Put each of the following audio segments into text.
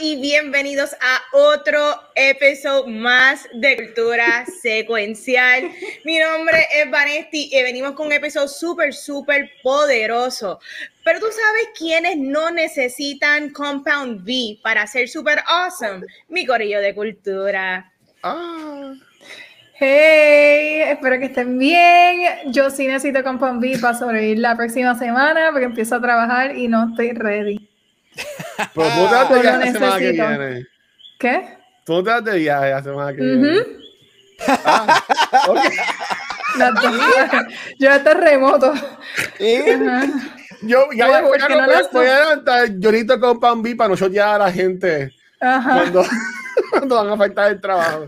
Y bienvenidos a otro episodio más de Cultura Secuencial. Mi nombre es Vanesti y venimos con un episodio súper, súper poderoso. Pero tú sabes quiénes no necesitan Compound V para ser súper awesome. Mi Corillo de Cultura. Ah. Hey, espero que estén bien. Yo sí necesito Compound V para sobrevivir la próxima semana porque empiezo a trabajar y no estoy ready. Pero tú te das de viaje la semana que viene. ¿Qué? Tú te das de viaje la semana que viene. Ah, okay. Yo estoy remoto. Yo ya voy, a, no voy a levantar llorito con pan B para no chotear a la gente cuando, cuando, van a faltar el trabajo.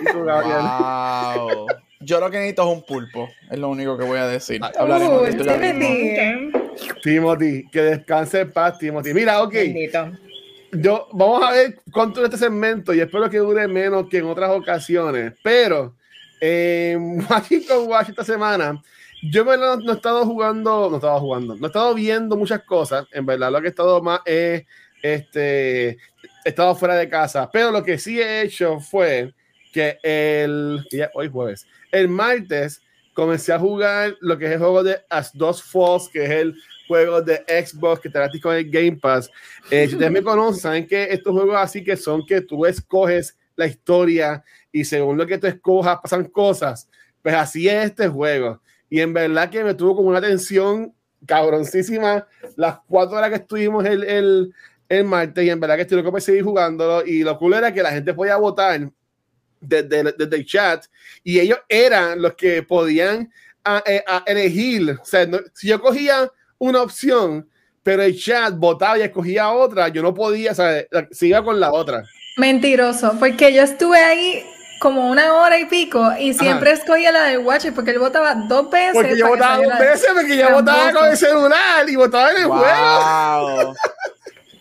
Y tú, Gabriel. Wow. Yo lo que necesito es un pulpo, es lo único que voy a decir. Hablaremos uh, de Timothy, que descanse en paz, Timothy. Mira, ok. Yo, vamos a ver cuánto de este segmento y espero que dure menos que en otras ocasiones. Pero, eh, aquí con Watch esta semana, yo no, no he estado jugando, no he estado jugando, no he estado viendo muchas cosas. En verdad, lo que he estado más es, este, he estado fuera de casa. Pero lo que sí he hecho fue que el, hoy jueves, el martes comencé a jugar lo que es el juego de As Dos Falls, que es el juego de Xbox que te gratis con el Game Pass. Eh, si ustedes me conocen, saben que estos juegos así que son que tú escoges la historia y según lo que tú escojas pasan cosas. Pues así es este juego. Y en verdad que me tuvo como una tensión cabroncísima las cuatro horas que estuvimos el, el, el martes y en verdad que estoy loco por seguir jugándolo y lo cool era que la gente podía votar desde, desde el chat y ellos eran los que podían a, eh, a elegir. O sea, si yo cogía una opción, pero el chat votaba y escogía otra, yo no podía, o sea, siga con la otra. Mentiroso, porque yo estuve ahí como una hora y pico y siempre escogía la de Watch porque él votaba dos veces. Porque yo votaba dos veces, porque yo votaba con el celular y votaba en el juego.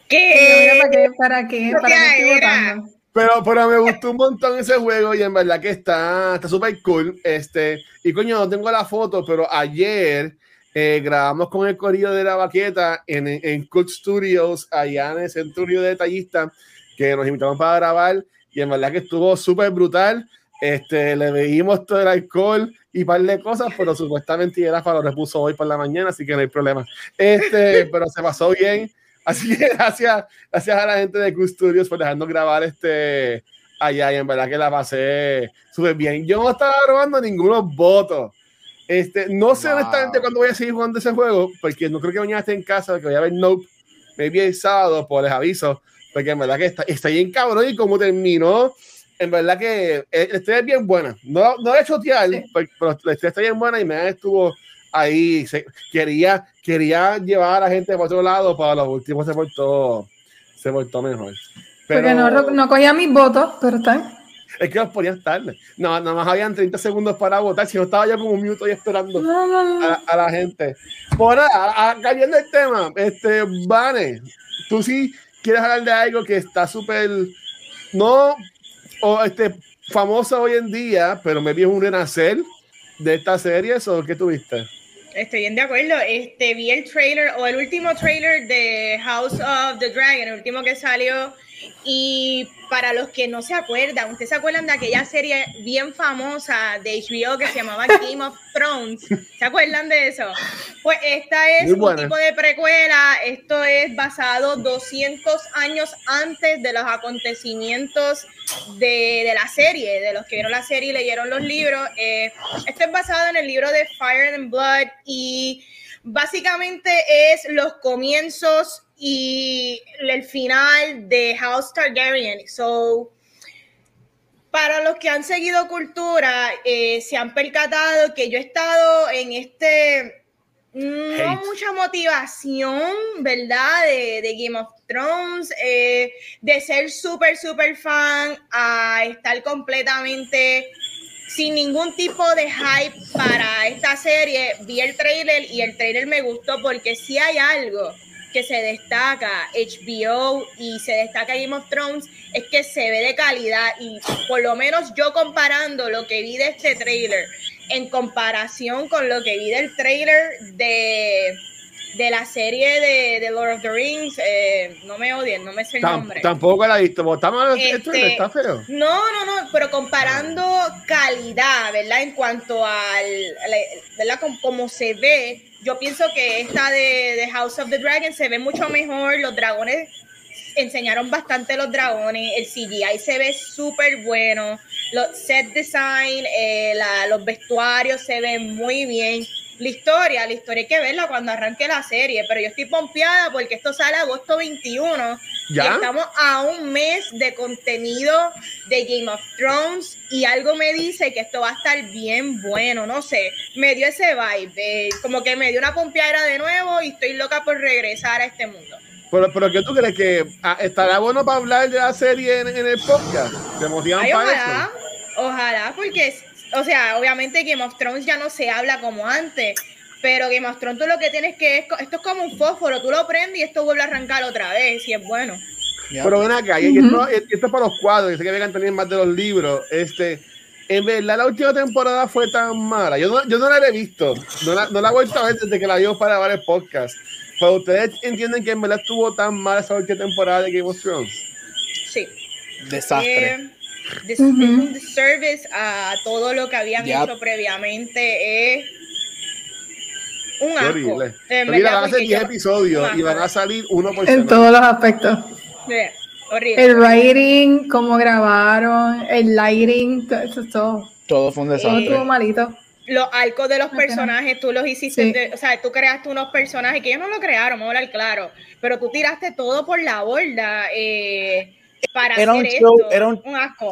¿Qué? ¿Para qué? ¿Para qué? ¿Para qué estoy votando? Pero, pero me gustó un montón ese juego y en verdad que está súper cool. Este, y coño, no tengo la foto, pero ayer eh, grabamos con el corillo de la baqueta en, en Cook Studios, allá en el Centurio de Detallista, que nos invitaron para grabar y en verdad que estuvo súper brutal. Este, le veíamos todo el alcohol y par de cosas, pero supuestamente Rafa lo repuso hoy por la mañana, así que no hay problema. Este, pero se pasó bien. Así que gracias, gracias a la gente de Custodios por dejarnos grabar este allá y en verdad que la pasé súper bien. Yo no estaba grabando ninguno votos. Este, no sé honestamente cuándo voy a seguir jugando ese juego, porque no creo que mañana esté en casa, que voy a ver Nope, maybe el sábado, por les aviso, porque en verdad que está, está bien cabrón y como terminó, en verdad que eh, la historia es bien buena. No, no he chotear, sí. pero, pero la historia está bien buena y me estuvo ahí se, quería, quería llevar a la gente por otro lado, para los últimos se portó, se portó mejor. Pero, Porque no, no cogía mis votos, pero está. Es que los ponían tarde. No, nada más habían 30 segundos para votar. Si no estaba yo como un minuto ahí esperando no, no, no. A, a, la gente. Por nada, cambiando el tema, este, Vane, tú sí quieres hablar de algo que está súper, no, o este, famosa hoy en día, pero me vi un renacer de esta serie, ¿o qué tuviste? Estoy bien de acuerdo. Este, vi el trailer o el último trailer de House of the Dragon, el último que salió. Y para los que no se acuerdan, ¿ustedes se acuerdan de aquella serie bien famosa de HBO que se llamaba Game of Thrones? ¿Se acuerdan de eso? Pues esta es un tipo de precuela. Esto es basado 200 años antes de los acontecimientos de, de la serie, de los que vieron la serie y leyeron los libros. Eh, esto es basado en el libro de Fire and Blood y básicamente es los comienzos y el final de House Targaryen. So, para los que han seguido cultura, eh, se han percatado que yo he estado en este, no Hate. mucha motivación, ¿verdad? De, de Game of Thrones, eh, de ser súper, súper fan, a estar completamente sin ningún tipo de hype para esta serie, vi el trailer y el trailer me gustó porque si hay algo que se destaca HBO y se destaca Game of Thrones es que se ve de calidad y por lo menos yo comparando lo que vi de este trailer en comparación con lo que vi del trailer de de la serie de, de, Lord of the Rings, eh, no me odien, no me sé el nombre. Tampoco la he visto, ¿está mal este, ¿Está feo? No, no, no, pero comparando calidad, ¿verdad? En cuanto al, ¿verdad? Como, se ve, yo pienso que esta de, House of the Dragon se ve mucho mejor, los dragones enseñaron bastante los dragones, el CGI se ve súper bueno, los set design, eh, la, los vestuarios se ven muy bien la historia, la historia hay que verla cuando arranque la serie, pero yo estoy pompeada porque esto sale agosto 21 ¿Ya? y estamos a un mes de contenido de Game of Thrones y algo me dice que esto va a estar bien bueno, no sé, me dio ese vibe, como que me dio una pompeada de nuevo y estoy loca por regresar a este mundo. Pero, pero ¿qué tú crees que ah, estará bueno para hablar de la serie en, el podcast? ¿Te motivan para ojalá, Ojalá, porque o sea, obviamente Game of Thrones ya no se habla como antes, pero Game of Thrones tú lo que tienes que es, esto es como un fósforo, tú lo prendes y esto vuelve a arrancar otra vez, y es bueno. Pero ven acá, y esto, es para los cuadros, yo sé que vengan también más de los libros, este, en verdad la última temporada fue tan mala, yo no, yo no la he visto, no la, no la he vuelto a ver desde que la vio para grabar el podcast, pero ustedes entienden que en verdad estuvo tan mala esa última temporada de Game of Thrones. Sí. Desastre. Eh, de, un disservice a todo lo que habían hecho previamente. Es un asco. Mira, van a ser 10 episodios y van a salir uno por En todos los aspectos. El writing, cómo grabaron, el lighting, todo, todo. Todo fue un desastre. Todo estuvo malito. Los arcos de los personajes, tú los hiciste, o sea, tú creaste unos personajes que ellos no lo crearon, vamos a hablar claro, pero tú tiraste todo por la borda. Eh, era un show, era un,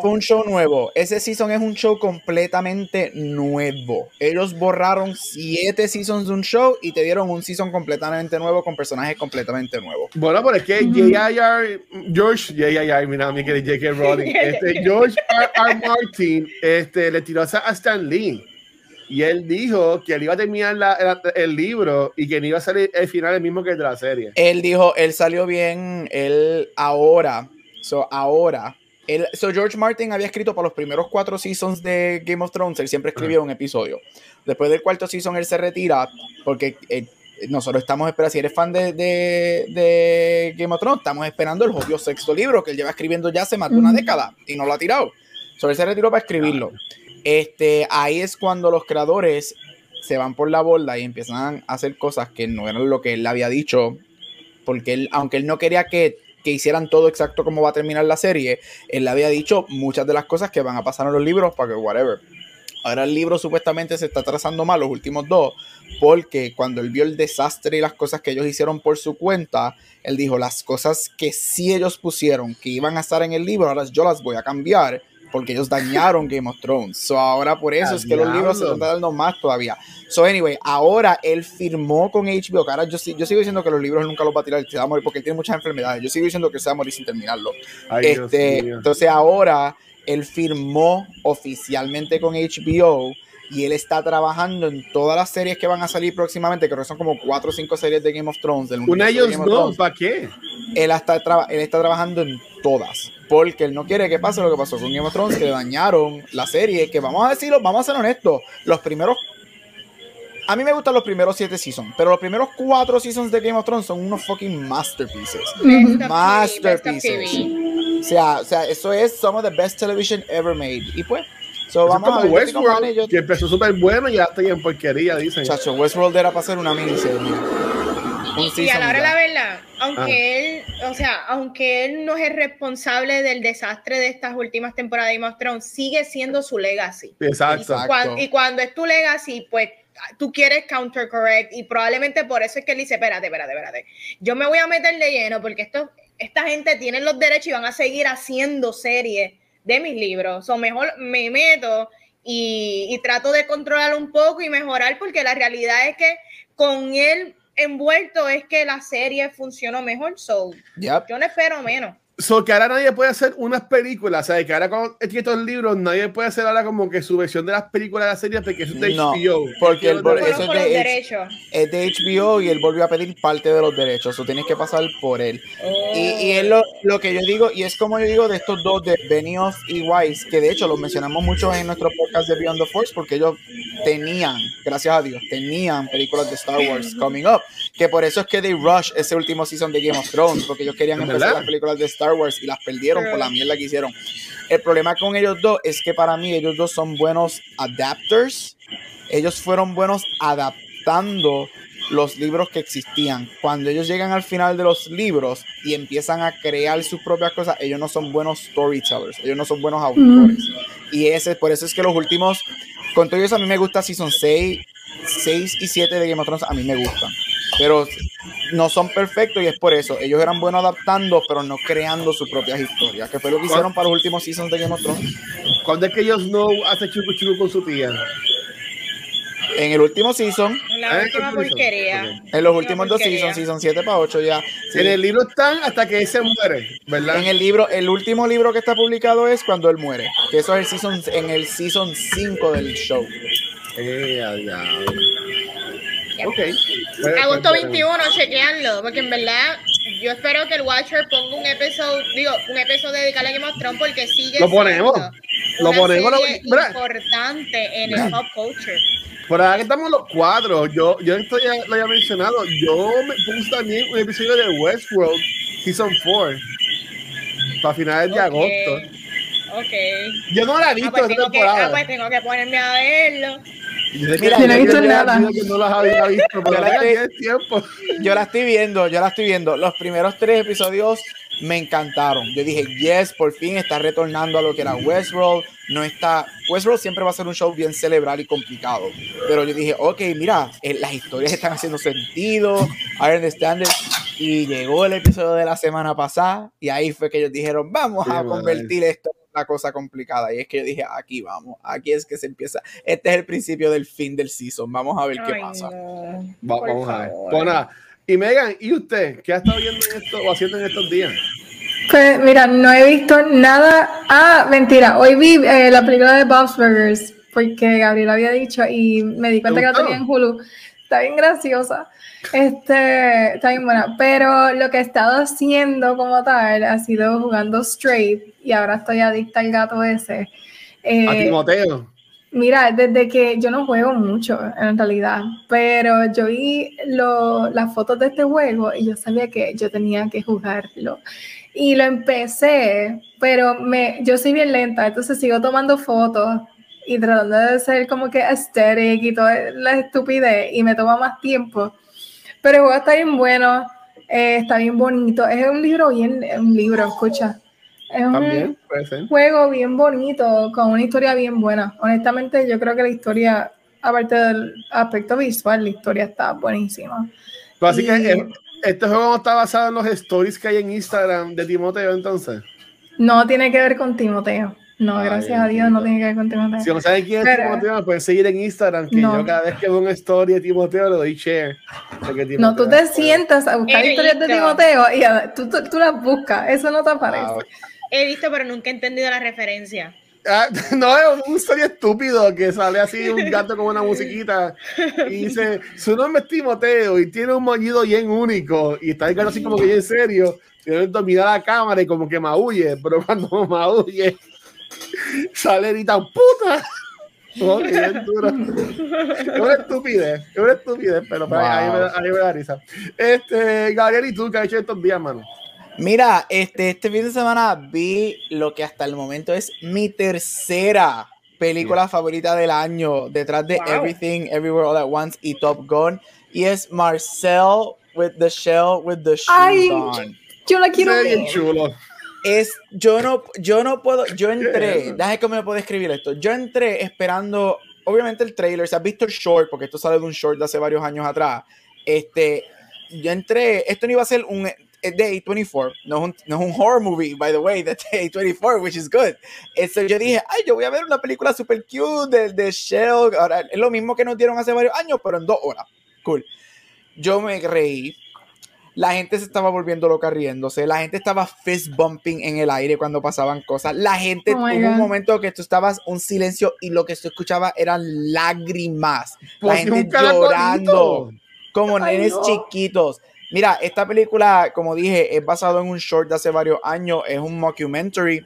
Fue un show nuevo. Ese season es un show completamente nuevo. Ellos borraron siete seasons de un show y te dieron un season completamente nuevo con personajes completamente nuevos. Bueno, pero es que J.I.R. George J.I.R. mira, mi querido J.K. Rowling, este, George R. R. Martin este, le tiró a Stan Lee. Y él dijo que él iba a terminar el libro y que no iba a salir el final el mismo que el de la serie. Él dijo, él salió bien, él ahora So, ahora, el, so George Martin había escrito para los primeros cuatro seasons de Game of Thrones, él siempre escribía un episodio. Después del cuarto season, él se retira porque eh, nosotros estamos esperando, si eres fan de, de, Game of Thrones, estamos esperando el obvio sexto libro que él lleva escribiendo ya hace más de una década y no lo ha tirado. So, él se retiró para escribirlo. Este, ahí es cuando los creadores se van por la borda y empiezan a hacer cosas que no eran lo que él había dicho, porque él, aunque él no quería que que hicieran todo exacto como va a terminar la serie, él le había dicho muchas de las cosas que van a pasar en los libros para que whatever. Ahora el libro supuestamente se está trazando mal, los últimos dos, porque cuando él vio el desastre y las cosas que ellos hicieron por su cuenta, él dijo, las cosas que sí ellos pusieron, que iban a estar en el libro, ahora yo las voy a cambiar porque ellos dañaron Game of Thrones. So ahora por eso es que los libros se están dando más todavía. So anyway, ahora él firmó con HBO, ahora yo, yo sigo diciendo que los libros nunca los va a tirar, se va a morir porque él tiene muchas enfermedades. Yo sigo diciendo que se va a morir sin terminarlo. este, entonces ahora él firmó oficialmente con HBO y él está trabajando en todas las series que van a salir próximamente, que son como cuatro o cinco series de Game of Thrones. Del Una ellos no, ¿para qué? Él está, él está trabajando en todas, porque él no quiere que pase lo que pasó con Game of Thrones, que le dañaron la serie, que vamos a decirlo, vamos a ser honestos, los primeros a mí me gustan los primeros siete seasons, pero los primeros cuatro seasons de Game of Thrones son unos fucking masterpieces. masterpieces. O sea, o sea, eso es some of the best television ever made. Y pues, So, vamos como a ver, Westworld, que empezó súper bueno y ya está en porquería, dicen. Chacho, Westworld era para hacer una miniserie. Y, a la hora de la verdad, aunque ah. él, o sea, aunque él no es responsable del desastre de estas últimas temporadas de Game of Thrones, sigue siendo su legacy. Exacto. Y, cuando, y cuando es tu legacy, pues tú quieres counter correct y probablemente por eso es que él dice, espérate, espérate, espérate. Yo me voy a meter de lleno porque esto, esta gente tiene los derechos y van a seguir haciendo series de mis libros. O mejor me meto y, trato de controlar un poco y mejorar, porque la realidad es que con él envuelto es que la serie funcionó mejor. So, yo no espero menos. So que ahora nadie puede hacer unas películas, o sea, que ahora con estos libros nadie puede hacer ahora como que su versión de las películas de la serie porque eso es de no, HBO. Porque el, Por, eso por es, de, derechos. es de HBO y él volvió a pedir parte de los derechos, o tienes que pasar por él. Y, y es lo, lo que yo digo, y es como yo digo de estos dos, de Benioff y Weiss, que de hecho los mencionamos mucho en nuestro podcast de Beyond the Force, porque ellos tenían, gracias a Dios, tenían películas de Star Wars coming up, que por eso es que they rush ese último season de Game of Thrones, porque ellos querían ¿Es empezar verdad? las películas de Star Wars y las perdieron por la mierda que hicieron. El problema con ellos dos es que para mí ellos dos son buenos adapters. Ellos fueron buenos adaptando los libros que existían. Cuando ellos llegan al final de los libros y empiezan a crear sus propias cosas, ellos no son buenos storytellers, ellos no son buenos autores. Y ese, por eso es que los últimos, con todo eso a mí me gusta Season 6, 6 y 7 de Game of Thrones, a mí me gustan. Pero no son perfectos y es por eso. Ellos eran buenos adaptando, pero no creando sus propias historias, que fue lo que hicieron para los últimos seasons de Game of Thrones. Cuando es que ellos no hace chucu chucu con su tía. En el último season, La Ah, última porquería. En los últimos dos seasons, season 7 para 8 ya. sí. En el libro están hasta que él se muere, ¿verdad? En el libro, el último libro que está publicado es cuando él muere, que eso es el season, en el season 5 del show. Eh, a diablo. Ya. Ok. Pues, Agosto pues, 21, chequeanlo, porque en verdad yo espero que el Watcher ponga un episodio, digo, un episodio dedicado a Game of Thrones porque sigue Lo ponemos, siendo lo una ponemos, serie importante en el pop culture. Por ahora que estamos los cuatro, yo, yo esto ya lo había mencionado. Yo me puse también un episodio de Westworld Season 4 para finales de agosto. Ok. Yo no la he Ah, visto pues esta que, temporada. ah, pues tengo que ponerme a verlo. Yo Mira, no he visto nada. digo que no las había visto, pero Yo la estoy- ya es tiempo. Yo la estoy viendo, yo la estoy viendo. Los primeros tres episodios me encantaron. Yo dije, yes, por fin está retornando a lo que era Westworld. No está. Westworld siempre va a ser un show bien cerebral y complicado. Pero yo dije, ok, mira, eh, las historias están haciendo sentido. I understand it. Y llegó el episodio de la semana pasada. Y ahí fue que ellos dijeron, vamos Sí, a convertir esto una cosa complicada. Y es que yo dije, aquí vamos. Aquí es que se empieza. Este es el principio del fin del season. Vamos a ver qué Ay, pasa. no. Va- vamos a ver. favor. Pues nada. Y Megan, ¿y usted? ¿Qué ha estado viendo en esto o haciendo en estos días? Pues mira, no he visto nada. Ah, mentira. Hoy vi eh, la película de Bob's Burgers porque Gabriel había dicho y me di cuenta que la tenía en Hulu. Está bien graciosa. Este, está bien buena. Pero lo que he estado haciendo como tal ha sido jugando straight y ahora estoy adicta al gato ese. Eh, A Timoteo. Mira, desde que yo no juego mucho en realidad, pero yo vi lo- las fotos de este juego y yo sabía que yo tenía que jugarlo. Y lo empecé, pero me, yo soy bien lenta, entonces sigo tomando fotos y tratando de ser como que aesthetic y toda la estupidez y me toma más tiempo. Pero el juego está bien bueno, eh, está bien bonito, es un libro bien, un libro, escucha. Es un, También, ser. juego bien bonito, con una historia bien buena. Honestamente, yo creo que la historia, aparte del aspecto visual, la historia está buenísima. Pero así que este juego no está basado en los stories que hay en Instagram de Timoteo, entonces. No tiene que ver con Timoteo. No, Ay, gracias a Dios, no tiene que ver con Timoteo. Si no saben quién es Pero- Timoteo, me pueden seguir en Instagram, que No. yo cada vez que veo una story de Timoteo le doy share. que No, tú te sientas a buscar He historias de. Timoteo y a- tú, tú, tú las buscas. Eso no te aparece. Wow. He visto, pero nunca he entendido la referencia. Ah, no, es un story estúpido que sale así un gato con una musiquita y dice, su nombre es Timoteo y tiene un moñido bien único y está el gato así como que bien serio y de momento mira la cámara y como que maulle, pero cuando maulle sale tan puta. Bien duro. Es una estupidez, es una estupidez, pero pues, ahí, me, da- ahí me da risa. Este, Gabriel, ¿y tú qué has hecho estos días, mano? Mira, este, este fin de semana vi lo que hasta el momento es mi tercera película favorita del año, detrás de Wow. Everything, Everywhere, All at Once y Top Gun, y es Marcel with the Shell with the Shoes Ay, on. Yo la quiero bien ver. chulo. Es, yo no, yo no puedo, yo ¿Qué es entré, déjame cómo me puedo escribir esto. Yo entré esperando, obviamente el trailer, si has visto el short, porque esto sale de un short de hace varios años atrás. Este, yo entré, esto no iba a ser un de A24, no es, un, no es un horror movie, by the way, de A24, which is good. Eso yo dije, ay, yo voy a ver una película super cute de, de Shell. Ahora, es lo mismo que nos dieron hace varios años, pero en dos horas. Cool. Yo me reí. La gente se estaba volviendo loca riéndose, la gente estaba fist bumping en el aire cuando pasaban cosas, la gente oh tuvo un momento que tú estabas un silencio y lo que tú escuchaba eran lágrimas, la gente llorando como nenes chiquitos. Mira, esta película, como dije, es basado en un short de hace varios años, es un mockumentary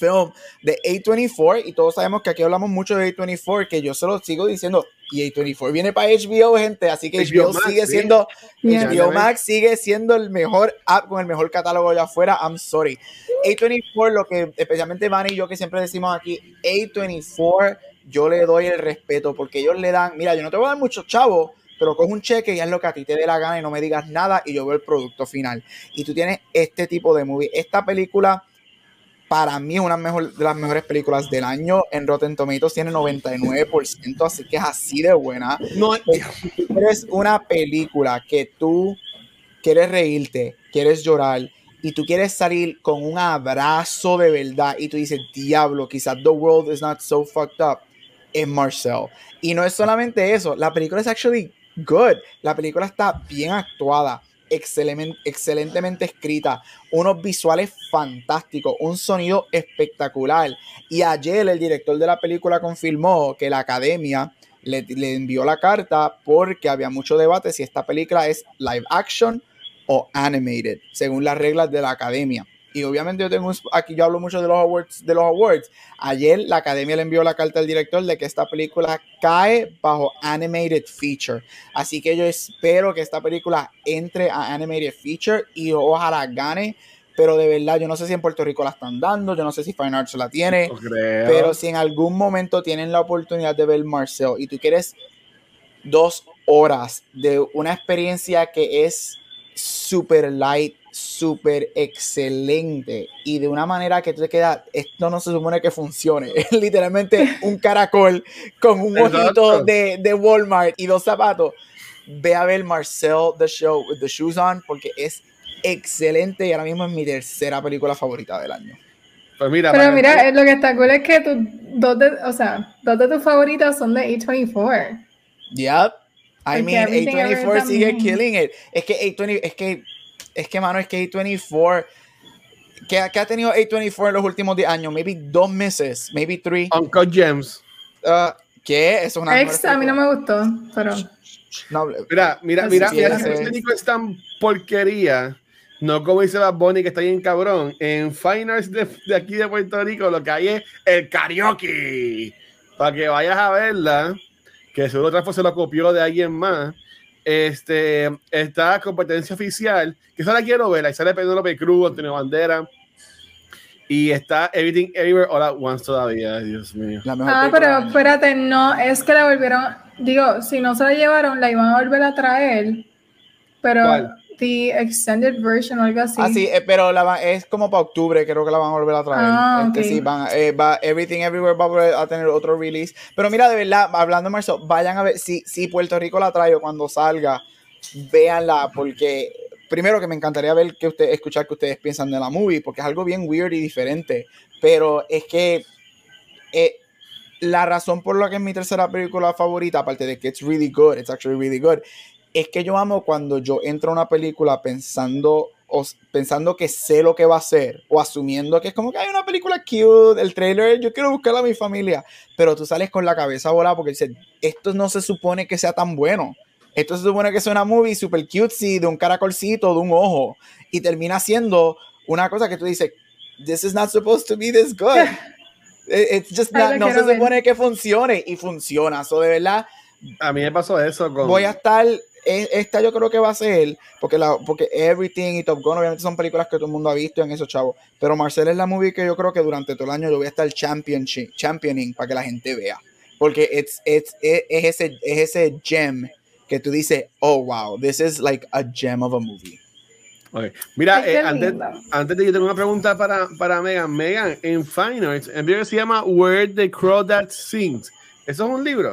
film de A24 y todos sabemos que aquí hablamos mucho de A24, que yo se lo sigo diciendo y A24 viene para HBO, gente, así que HBO, sigue siendo HBO Max sigue siendo el mejor app con el mejor catálogo allá afuera, I'm sorry. A24 lo que especialmente Van y yo que siempre decimos aquí, A24 yo le doy el respeto porque ellos le dan, mira, yo no te voy a dar mucho chavo, pero coge un cheque y haz lo que a ti te dé la gana y no me digas nada y yo veo el producto final. Y tú tienes este tipo de movie. Esta película para mí es una mejor, de las mejores películas del año. En Rotten Tomatoes tiene 99%, así que es así de buena. No, es una película que tú quieres reírte, quieres llorar y tú quieres salir con un abrazo de verdad y tú dices, diablo, quizás the world is not so fucked up, en Marcel. Y no es solamente eso, la película es actually good. La película está bien actuada, excelentemente escrita, unos visuales fantásticos, un sonido espectacular. Y ayer el director de la película confirmó que la academia le, envió la carta porque había mucho debate si esta película es live action o animated, según las reglas de la academia y obviamente yo tengo aquí yo hablo mucho de los awards de los awards. Ayer la academia le envió la carta al director de que esta película cae bajo animated feature. Así que yo espero que esta película entre a animated feature y ojalá gane. Pero de verdad yo no sé si en Puerto Rico la están dando yo no sé si Fine Arts la tiene pero si en algún momento tienen la oportunidad de ver Marcel y tú quieres dos horas de una experiencia que es super light súper excelente y de una manera que tú te quedas, esto no se supone que funcione. Es literalmente un caracol con un ojito de, de, Walmart y dos zapatos. Ve a ver Marcel The Show with the Shoes On porque es excelente y ahora mismo es mi tercera película favorita del año. Pues mira, Pero mira, lo que está cool es que tu, dos, de, o sea, dos de tus favoritas son de A24. Yep. I mean, A24 sigue killing it. Es que A20, es que es que, mano, es que A24. ¿Qué, ha tenido A24 en los últimos 10 años? Maybe dos meses, maybe three. Uncle Gems. Uh, ¿Qué? Es una. Ex, a mí no me gustó, pero. mira, mira, mira, mira, ese técnico es tan porquería. No como dice Bad Bunny, que está bien cabrón. En Fine Arts de, de, aquí de Puerto Rico, lo que hay es el karaoke. Para que vayas a verla, que seguro otra se lo copió de alguien más. Este, está competencia oficial, que esa la quiero ver, ahí sale Pedro López Cruz, Antonio Bandera. Y está Everything Everywhere All At Once todavía, Dios mío. Ah, pero espérate, no, es que la volvieron, digo, si no se la llevaron, la iban a volver a traer, pero The Extended Version o algo así. Ah, sí, eh, pero la es como para octubre, creo que la van a volver a traer. Ah, este, sí, van, eh, va, Everything Everywhere va a, tener otro release. Pero mira, de verdad, hablando de marzo, vayan a ver, si, si Puerto Rico la trae o cuando salga, véanla, porque primero que me encantaría ver que usted, escuchar que ustedes piensan de la movie, porque es algo bien weird y diferente. Pero es que eh, la razón por la que es mi tercera película favorita, aparte de que it's really good, it's actually really good, es que yo amo cuando yo entro a una película pensando, o, pensando que sé lo que va a ser, o asumiendo que es como que hay una película cute, el trailer, yo quiero buscarla a mi familia, pero tú sales con la cabeza volada porque dices, esto no se supone que sea tan bueno. Esto se supone que es una movie super cutesy, de un caracolcito, de un ojo, y termina siendo una cosa que tú dices, this is not supposed to be this good. It's just no se supone que funcione y funciona. So, de verdad. A mí me pasó eso con. Voy a estar esta yo creo que va a ser, porque, la, porque Everything y Top Gun obviamente son películas que todo el mundo ha visto en esos chavos, pero Marcel es la movie que yo creo que durante todo el año yo voy a estar championship, championing para que la gente vea, porque it's, it's, es, ese, es ese gem que tú dices, oh wow, this is like a gem of a movie. Mira, eh, antes, antes, de que tenga una pregunta para, para Megan, Megan, en Fine Arts, en que se llama Where the Crow That Sings, ¿eso es un libro?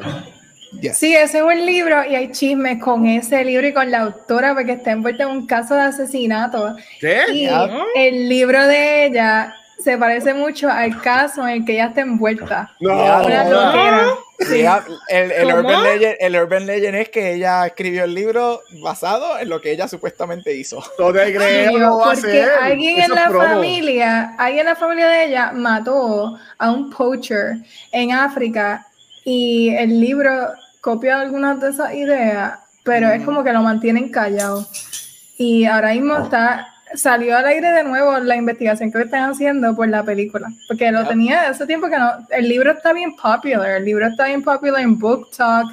Sí, ese es un libro y hay chismes con ese libro y con la autora porque está envuelta en un caso de asesinato. ¿Qué? Y el libro de ella se parece mucho al caso en el que ella está envuelta. No, el, el, urban legend, el, urban legend, es que ella escribió el libro basado en lo que ella supuestamente hizo. No te creo, porque alguien en la familia, alguien en la familia de ella mató a un poacher en África y el libro copia algunas de esas ideas, pero es como que lo mantienen callado. Y ahora mismo está salió al aire de nuevo la investigación que están haciendo por la película, porque lo tenía hace tiempo que no, el libro está bien popular, el libro está bien popular en Book Talk,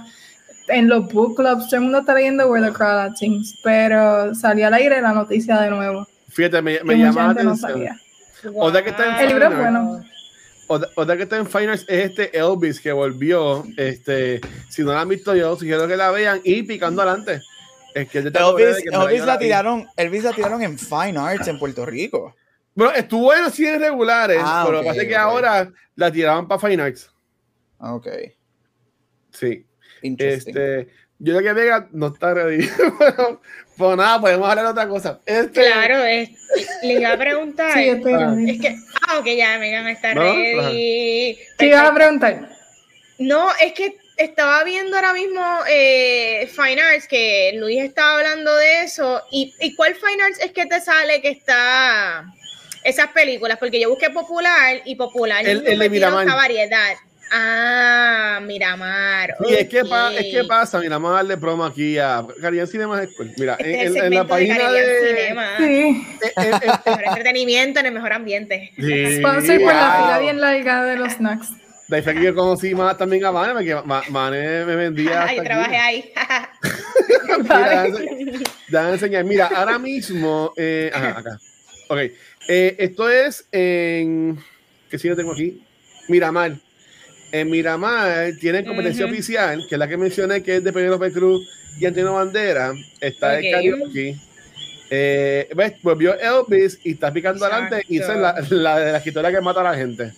en los book clubs, todo el mundo está leyendo Where the Crowd Sings, pero salió al aire la noticia de nuevo. Fíjate, me, me llama la atención. Otra que está en el libro es bueno. Otra, que está en Finals es este Elvis que volvió. Este, si no la han visto yo, sugiero que la vean y picando adelante. Es que Elvis, la tiraron, Elvis la tiraron en Fine Arts en Puerto Rico. Bueno, estuvo en los cines regulares, ah, pero parece que ahora la tiraban para Fine Arts. Ah, ok. Sí. Este, yo creo que Vega no está ready. pues nada, podemos hablar de otra cosa. Este, claro, es, le iba a preguntar. sí, es que, ah, ok, ya, Megan está ready. ¿Qué ibas a preguntar? No, es que estaba viendo ahora mismo eh, Fine Arts, que Luis estaba hablando de eso. ¿Y, ¿Y, cuál Fine Arts es que te sale que está esas películas? Porque yo busqué popular y popular el, el de Miramar. variedad. Ah, Miramar. Y es que, es que pasa, Miramar darle promo aquí a Caribbean Cinema Mira, este en, en, la página de. Sí. Eh, eh, eh, mejor entretenimiento en el mejor ambiente. Sí, Sponsor por la fila bien larga de los snacks. De ahí fue que yo conocí más también a Mane, porque Mane me vendía. Ay, trabajé ahí. Mira, enseñar. Mira, ahora mismo. Eh, ajá, acá. Ok. Eh, esto es en. ¿Qué sí lo tengo aquí? Miramar. En Miramar tienen competencia oficial, que es la que mencioné, que es de Pedro López Cruz y Antonio Bandera. Está el karaoke. Eh, ¿Ves? Volvió Elvis y está picando adelante y esa es la, la de la escritora que mata a la gente.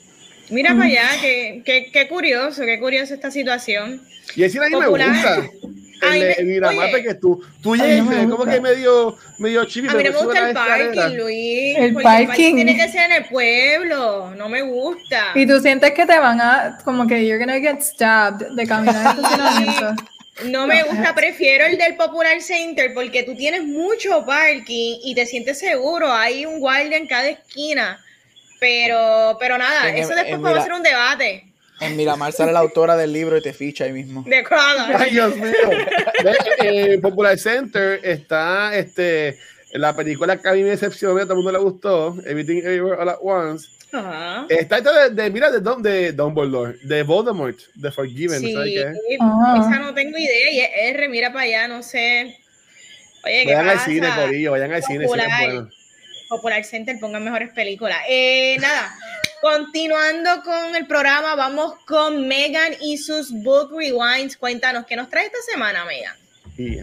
Mira para allá, qué, qué, qué, curioso, qué curiosa esta situación. Y ese a mí me gusta. El, mira, Miramar, que tú, tú llegas, como que medio, medio chibi. A mí no me gusta el parking, Luis. El parking. tiene que ser en el pueblo, no me gusta. Y tú sientes que te van a, como que you're gonna get stabbed de caminar No me gusta, prefiero el del Popular Center porque tú tienes mucho parking y te sientes seguro. Hay un guardia en cada esquina. Pero, pero nada, eso después podemos hacer un debate. En Miramar sale la autora del libro y te ficha ahí mismo. De Ay, Dios mío. En Popular Center está este, la película que a mí me decepcionó, a todo el mundo le gustó, Everything Everywhere All at Once. Ajá. Está esta de, mira, de, de Dumbledore, de Voldemort, de Forgiven. Sí, ¿sabes qué? esa no tengo idea. Y es R, mira para allá, no sé. Oye, ¿qué vayan al cine, Corillo, vayan al cine. Popular. Popular Center pongan mejores películas. Eh, nada, continuando con el programa, vamos con Megan y sus Book Rewinds. Cuéntanos, ¿qué nos trae esta semana, Megan?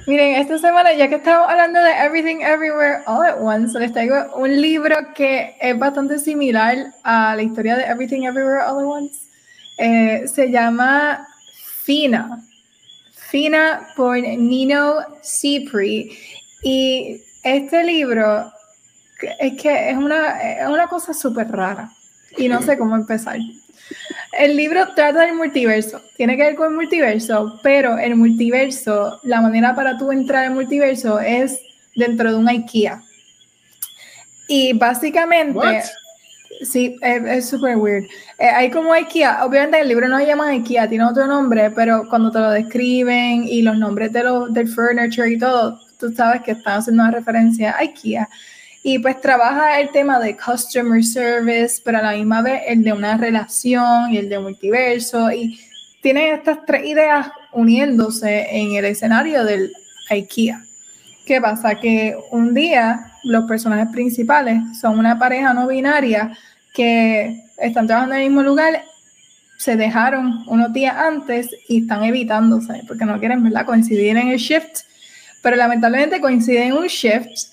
Miren, esta semana, ya que estamos hablando de Everything Everywhere All at Once, les traigo un libro que es bastante similar a la historia de Everything Everywhere All at Once. Eh, se llama Fina. Fina por Nino Cipri. Y este libro es que es una, una cosa súper rara y no sé cómo empezar. El libro trata del multiverso, tiene que ver con el multiverso, pero el multiverso, la manera para tú entrar al multiverso es dentro de una IKEA. Y básicamente, sí, es súper weird. Eh, hay como IKEA, obviamente el libro no se llama IKEA, tiene otro nombre, pero cuando te lo describen y los nombres de los, del furniture y todo, tú sabes que están haciendo una referencia a IKEA. Y pues trabaja el tema de customer service, pero a la misma vez el de una relación y el de multiverso. Y tiene estas tres ideas uniéndose en el escenario del IKEA. ¿Qué pasa? Que un día los personajes principales son una pareja no binaria que están trabajando en el mismo lugar, se dejaron unos días antes y están evitándose porque no quieren ¿verdad? coincidir en el shift, pero lamentablemente coinciden en un shift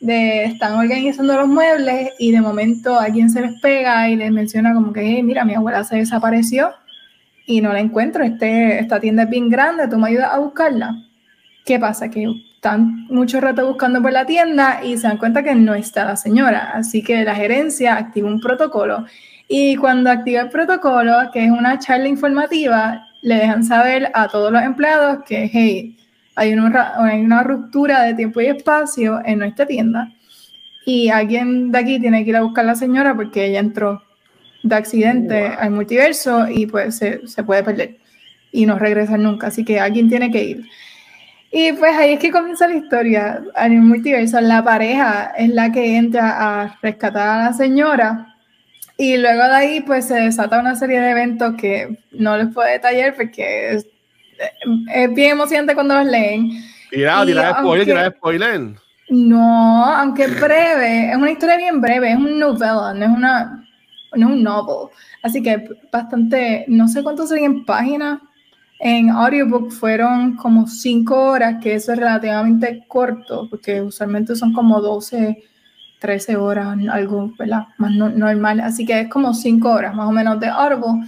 de están organizando los muebles y de momento alguien se les pega y les menciona como que, mira, mi abuela se desapareció y no la encuentro, este, esta tienda es bien grande, tú me ayudas a buscarla. ¿Qué pasa? Que están mucho rato buscando por la tienda y se dan cuenta que no está la señora, así que la gerencia activa un protocolo y cuando activa el protocolo, que es una charla informativa, le dejan saber a todos los empleados que, hey, hay una, hay una ruptura de tiempo y espacio en nuestra tienda y alguien de aquí tiene que ir a buscar a la señora porque ella entró de accidente al multiverso y pues se, se, puede perder y no regresa nunca, así que alguien tiene que ir. Y pues ahí es que comienza la historia en el multiverso. La pareja es la que entra a rescatar a la señora y luego de ahí pues se desata una serie de eventos que no les puedo detallar porque es, es bien emocionante cuando los leen. Tira, tira spoiler, tira spoiler. No, aunque breve, es una historia bien breve, es un novela, no es una no es un novel. Así que bastante, no sé cuánto serían páginas. En audiobook fueron como 5 horas, que eso es relativamente corto, porque usualmente son como 12, 13 horas, algo ¿verdad? más normal. Así que es como 5 horas más o menos de Audible.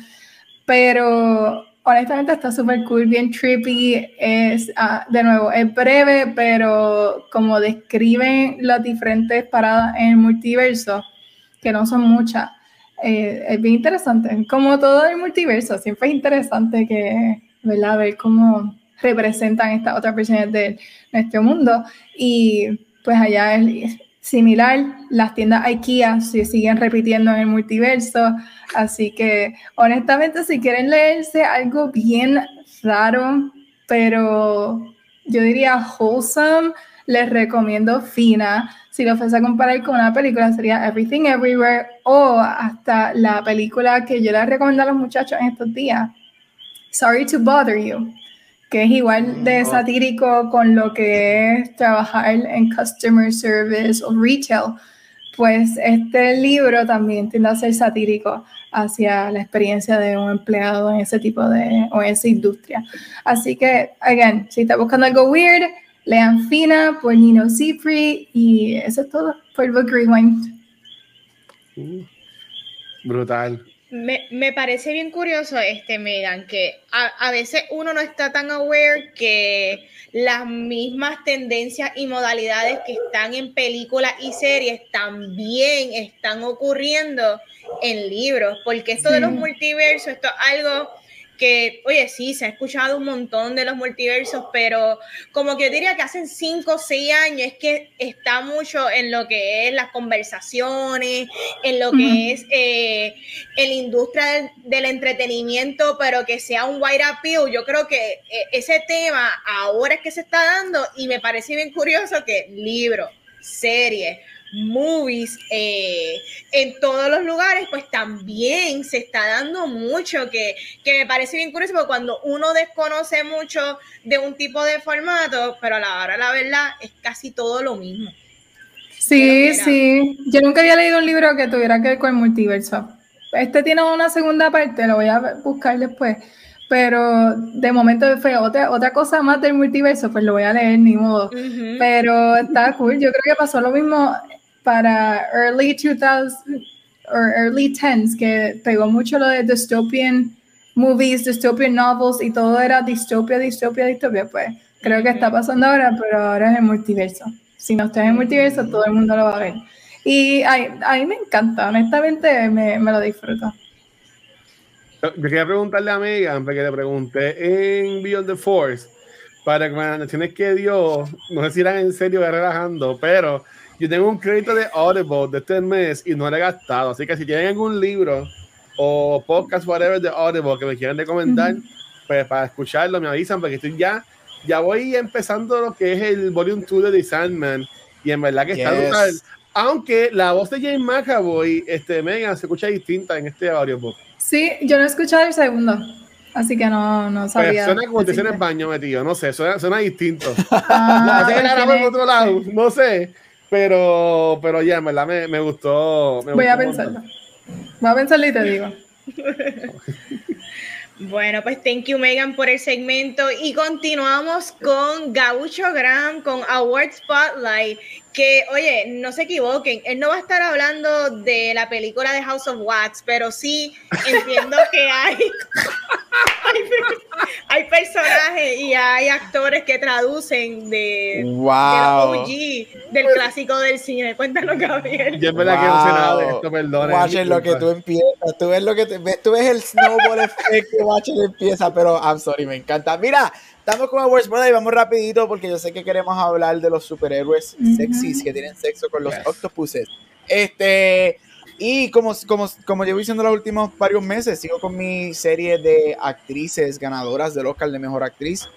Pero honestamente está súper cool, bien trippy. Es, ah, de nuevo, es breve, pero como describen las diferentes paradas en el multiverso, que no son muchas, eh, es bien interesante. Como todo el multiverso, siempre es interesante que, ¿verdad? ver cómo representan estas otras versiones de nuestro mundo. Y pues allá es similar, las tiendas IKEA se siguen repitiendo en el multiverso. Así que honestamente si quieren leerse algo bien raro, pero yo diría wholesome, les recomiendo Fina. Si lo fuese a comparar con una película sería Everything Everywhere o hasta la película que yo les recomiendo a los muchachos en estos días, Sorry to Bother You, que es igual de satírico con lo que es trabajar en customer service o retail. Pues este libro también tiende a ser satírico hacia la experiencia de un empleado en ese tipo de, o en esa industria. Así que, again, si está buscando algo weird, lean Fina por Nino Cipri y eso es todo por Book Rewind. Uh, brutal. Me, me, parece bien curioso, este Megan, que a, a, veces uno no está tan aware que las mismas tendencias y modalidades que están en películas y series también están ocurriendo en libros, porque esto de los multiversos, esto es algo que, oye, sí, se ha escuchado un montón de los multiversos, pero como que yo diría que hace 5 o 6 años es que está mucho en lo que es las conversaciones, en lo que es eh, en la industria del, entretenimiento, pero que sea un wide appeal. Yo creo que eh, ese tema ahora es que se está dando y me parece bien curioso que libros, series, movies eh, en todos los lugares, pues también se está dando mucho, que, que, me parece bien curioso, porque cuando uno desconoce mucho de un tipo de formato, pero a la hora, la verdad, es casi todo lo mismo. Sí, sí. Yo nunca había leído un libro que tuviera que ver con el multiverso. Este tiene una segunda parte, lo voy a buscar después. Pero de momento fue otra, otra cosa más del multiverso, pues lo voy a leer, ni modo. Pero está cool. Yo creo que pasó lo mismo para early 2000 o early 10s, que pegó mucho lo de dystopian movies, dystopian novels y todo era distopia, distopia, distopia, pues creo que está pasando ahora, pero ahora es el multiverso. Si no estás en el multiverso, todo el mundo lo va a ver. Y a, mí me encanta, honestamente me, me, lo disfruto. Yo quería preguntarle a Megan, porque le pregunté en Beyond the Force, para recomendaciones que dio, no sé si eran en serio o relajando, pero yo tengo un crédito de Audible de este mes y no lo he gastado. Así que si tienen algún libro o podcast, whatever, de Audible que me quieran recomendar, pues para escucharlo me avisan porque estoy ya, ya voy empezando lo que es el Volume 2 de The Sandman y en verdad que está brutal. Aunque la voz de James McAvoy, este, Megan, se escucha distinta en este audiobook. Sí, yo no he escuchado el segundo. Así que no, no pues sabía. suena como te en el baño metido, no sé, suena, suena distinto. Ah, que otro lado, no sé. Pero, pero ya, en verdad me, me gustó. Voy a pensarlo. Voy a pensarlo y te digo. Bueno, pues thank you Megan por el segmento y continuamos con Gaucho Graham con Award Spotlight, que oye, no se equivoquen, él no va a estar hablando de la película de House of Wax, pero sí entiendo que hay, hay, personajes y hay actores que traducen de, wow. de del clásico del cine. Cuéntanos, Gabriel. Yo es verdad que no sé nada de esto, perdón. Watcher, lo que tú empiezas, tú ves lo que te, tú ves el snowball effect que Watcher empieza, pero I'm sorry, me encanta. Mira, estamos con Awards Brother y vamos rapidito porque yo sé que queremos hablar de los superhéroes sexys que tienen sexo con los octopuses. Este, y como, como, como llevo diciendo los últimos varios meses, sigo con mi serie de actrices ganadoras del Oscar de Mejor Actriz.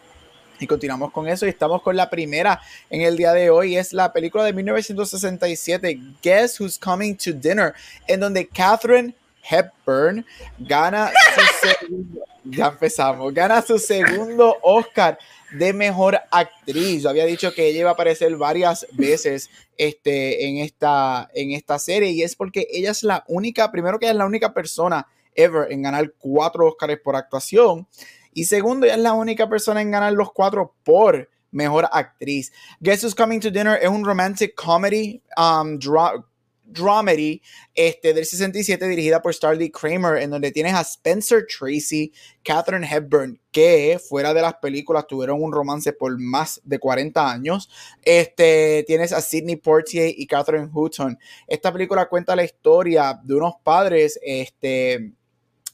Y continuamos con eso y estamos con la primera en el día de hoy. Es la película de 1967, Guess Who's Coming to Dinner, en donde Catherine Hepburn gana su segundo, ya empezamos, gana su segundo Oscar de mejor actriz. Yo había dicho que ella iba a aparecer varias veces este, en, esta, en esta serie y es porque ella es la única, primero que ella es la única persona ever en ganar cuatro Oscars por actuación y segundo, ella es la única persona en ganar los cuatro por mejor actriz. Guess Who's Coming to Dinner es un romantic comedy um, dramedy este, del 67 dirigida por Starley Kramer, en donde tienes a Spencer Tracy, Catherine Hepburn, que fuera de las películas tuvieron un romance por más de 40 años. Este, tienes a Sidney Portier y Catherine Hutton. Esta película cuenta la historia de unos padres. Este,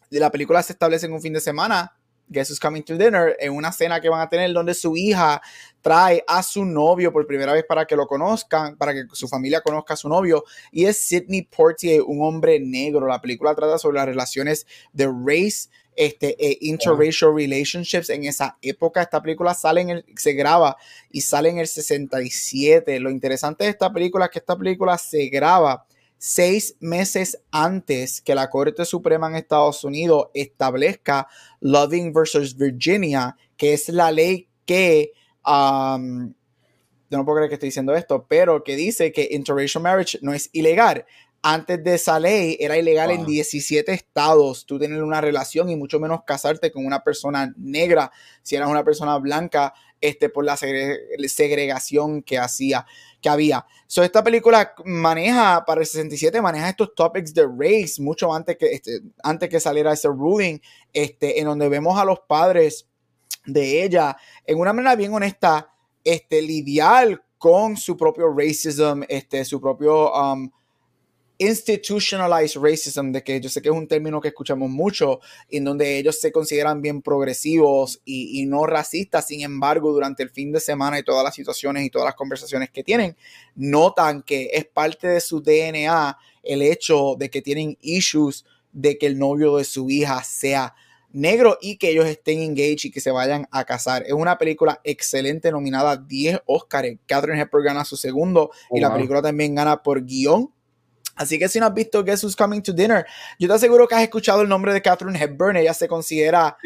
la película se establece en un fin de semana Guess Who's Coming to Dinner, en una cena que van a tener donde su hija trae a su novio por primera vez para que lo conozcan, para que su familia conozca a su novio, y es Sidney Portier, un hombre negro. La película trata sobre las relaciones de race este, e interracial relationships en esa época. Esta película sale en el, se graba y sale en el 67. Lo interesante de esta película es que esta película se graba seis meses antes que la Corte Suprema en Estados Unidos establezca Loving versus Virginia, que es la ley que, um, yo no puedo creer que estoy diciendo esto, pero que dice que interracial marriage no es ilegal. Antes de esa ley era ilegal en 17 estados tú tener una relación y mucho menos casarte con una persona negra si eras una persona blanca este, por la segregación que hacía que había. So, esta película maneja, para el 67, maneja estos topics de race mucho antes que, este, antes que saliera ese ruling, este, en donde vemos a los padres de ella en una manera bien honesta, este, lidiar con su propio racism, este, su propio um, institutionalized racism, de que yo sé que es un término que escuchamos mucho, en donde ellos se consideran bien progresivos y, no racistas, sin embargo, durante el fin de semana y todas las situaciones y todas las conversaciones que tienen, notan que es parte de su DNA el hecho de que tienen issues de que el novio de su hija sea negro y que ellos estén engaged y que se vayan a casar. Es una película excelente, nominada a 10 Oscars. Catherine Hepburn gana su segundo y la película también gana por guion Así que si no has visto Guess Who's Coming to Dinner, yo te aseguro que has escuchado el nombre de Catherine Hepburn. Ella se considera.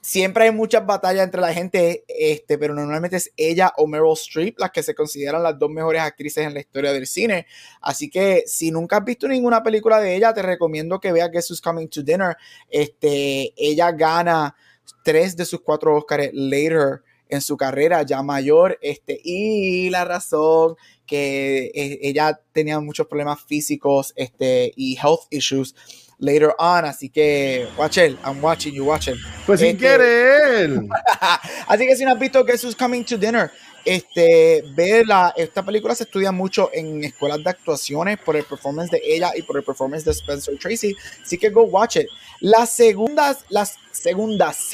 Siempre hay muchas batallas entre la gente, este, pero normalmente es ella o Meryl Streep las que se consideran las dos mejores actrices en la historia del cine. Así que si nunca has visto ninguna película de ella, te recomiendo que veas Guess Who's Coming to Dinner. Este, ella gana tres de sus cuatro Oscars later en su carrera ya mayor. Este, y la razón que eh, ella tenía muchos problemas físicos este, y health issues later on. Así que, watch it, I'm watching you, watch it. Pues sin este, querer. así que si no has visto Guess Who's Coming to Dinner, este, la esta película se estudia mucho en escuelas de actuaciones por el performance de ella y por el performance de Spencer Tracy. Así que go watch it. Las segundas, las segundas,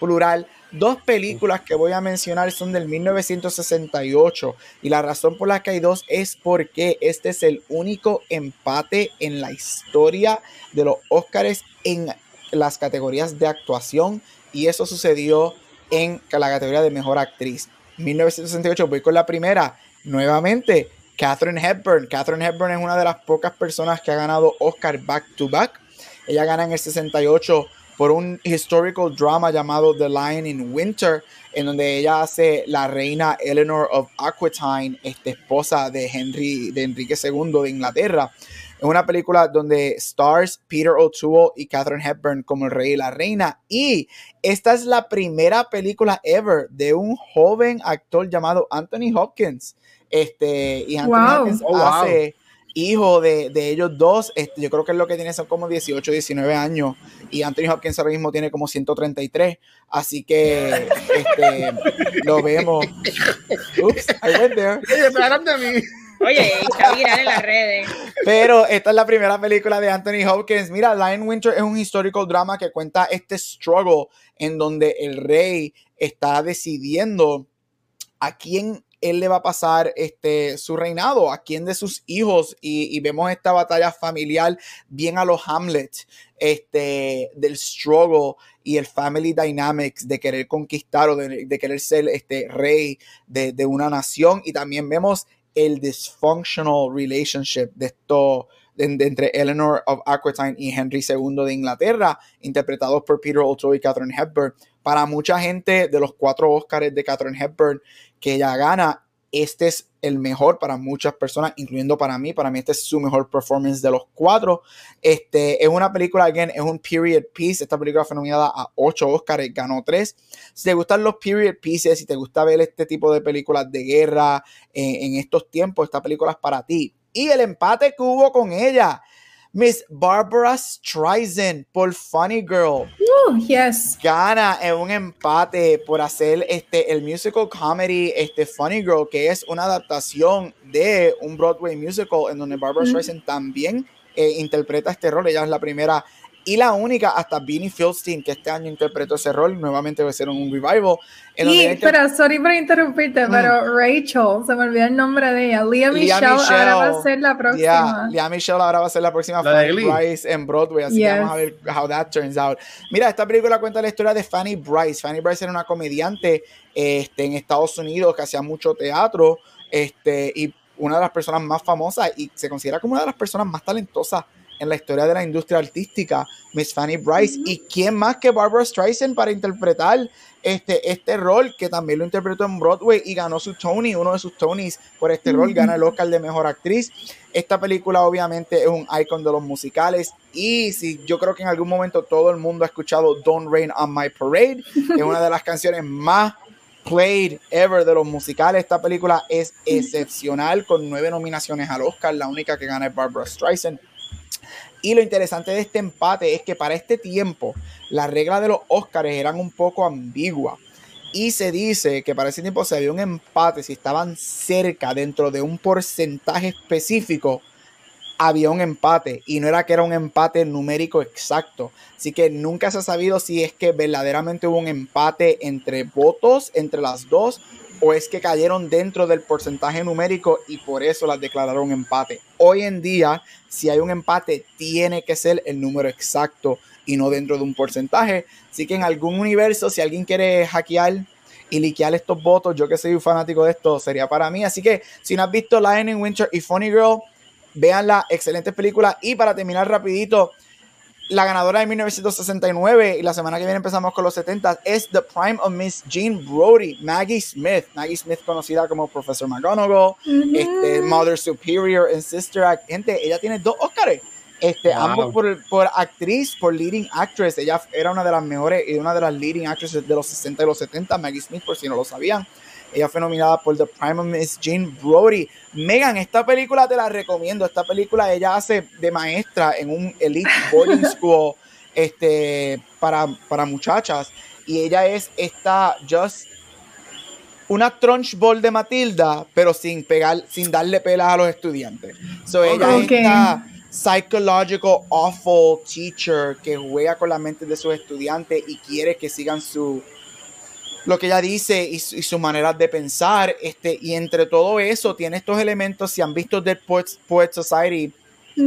plural, Dos películas que voy a mencionar son del 1968 y la razón por la que hay dos es porque este es el único empate en la historia de los Oscars en las categorías de actuación y eso sucedió en la categoría de mejor actriz. 1968 voy con la primera, nuevamente Catherine Hepburn. Catherine Hepburn es una de las pocas personas que ha ganado Oscar back to back. Ella gana en el 68 por un historical drama llamado The Lion in Winter, en donde ella hace la reina Eleanor of Aquitaine, este, esposa de, Henry, de Enrique II de Inglaterra. Es una película donde stars Peter O'Toole y Catherine Hepburn como el rey y la reina. Y esta es la primera película ever de un joven actor llamado Anthony Hopkins. Este, y Anthony Hopkins oh, hace hijo de, ellos dos, este, yo creo que es lo que tiene son como 18, 19 años y Anthony Hopkins ahora mismo tiene como 133, así que este, lo vemos. Oops, I went there. Oye, está viral en las redes. Pero esta es la primera película de Anthony Hopkins. Mira, Lion Winter es un historical drama que cuenta este struggle en donde el rey está decidiendo a quién él le va a pasar este, su reinado, a quién de sus hijos, y, vemos esta batalla familiar bien a los Hamlet, este, del struggle y el family dynamics de querer conquistar o de, querer ser este rey de, de, una nación, y también vemos el dysfunctional relationship de entre Eleanor of Aquitaine y Henry II de Inglaterra, interpretados por Peter O'Toole y Catherine Hepburn. Para mucha gente de los cuatro Oscars de Catherine Hepburn que ella gana, este es el mejor para muchas personas, incluyendo para mí. Para mí, este es su mejor performance de los cuatro. Este es una película, again, es un period piece. Esta película fue nominada a ocho Oscars, ganó tres. Si te gustan los period pieces, si te gusta ver este tipo de películas de guerra eh, en estos tiempos, esta película es para ti. Y el empate que hubo con ella. Miss Barbara Streisand por Funny Girl. Uh, yes. Gana en un empate por hacer este, el musical comedy este, Funny Girl, que es una adaptación de un Broadway musical en donde Barbara Streisand también eh, interpreta este rol. Ella es la primera y la única hasta Beanie Fieldstein, que este año interpretó ese rol, nuevamente va a ser un revival. Y, pero, sorry por interrumpirte, mm. pero Rachel, se me olvidó el nombre de ella. Lea, Michelle, ahora va a ser la próxima. Lea Michelle ahora va a ser la próxima Fanny Bryce en Broadway, así que vamos a ver how that turns out. Mira, esta película cuenta la historia de Fanny Bryce. Fanny Bryce era una comediante este, en Estados Unidos que hacía mucho teatro este, y una de las personas más famosas y se considera como una de las personas más talentosas en la historia de la industria artística, Miss Fanny Bryce. ¿Y quién más que Barbara Streisand para interpretar este, este rol que también lo interpretó en Broadway y ganó su Tony, uno de sus Tonys por este rol, gana el Oscar de Mejor Actriz. Esta película obviamente es un icon de los musicales y si yo creo que en algún momento todo el mundo ha escuchado Don't Rain on My Parade, es una de las canciones más played ever de los musicales. Esta película es excepcional con nueve nominaciones al Oscar, la única que gana es Barbara Streisand. Y lo interesante de este empate es que para este tiempo las reglas de los Oscars eran un poco ambiguas. Y se dice que para ese tiempo se había un empate, si estaban cerca dentro de un porcentaje específico, había un empate. Y no era que era un empate numérico exacto. Así que nunca se ha sabido si es que verdaderamente hubo un empate entre votos, entre las dos, o es que cayeron dentro del porcentaje numérico y por eso las declararon empate. Hoy en día, si hay un empate, tiene que ser el número exacto y no dentro de un porcentaje. Así que en algún universo, si alguien quiere hackear y liquear estos votos, yo que soy un fanático de esto, sería para mí. Así que si no has visto Lion in Winter y Funny Girl, la excelente película. Y para terminar rapidito, la ganadora de 1969 y la semana que viene empezamos con los 70 es The Prime of Miss Jean Brody, Maggie Smith. Maggie Smith conocida como Professor McGonagall, este, Mother Superior and Sister Act. Gente, ella tiene dos Oscars. Este, ambos por, por, actriz, por leading actress. Ella era una de las mejores y una de las leading actresses de los 60 y los 70. Maggie Smith, por si no lo sabían. Ella fue nominada por The Prime of Miss Jean Brody. Megan, esta película te la recomiendo. Esta película ella hace de maestra en un elite boarding school este, para, para muchachas. Y ella es esta just una ball de Matilda, pero sin pegar, sin darle pelas a los estudiantes. So ella es esta psychological awful teacher que juega con la mente de sus estudiantes y quiere que sigan su, lo que ella dice y, su manera de pensar. Este, y entre todo eso, tiene estos elementos. Si han visto Dead Poets, Society,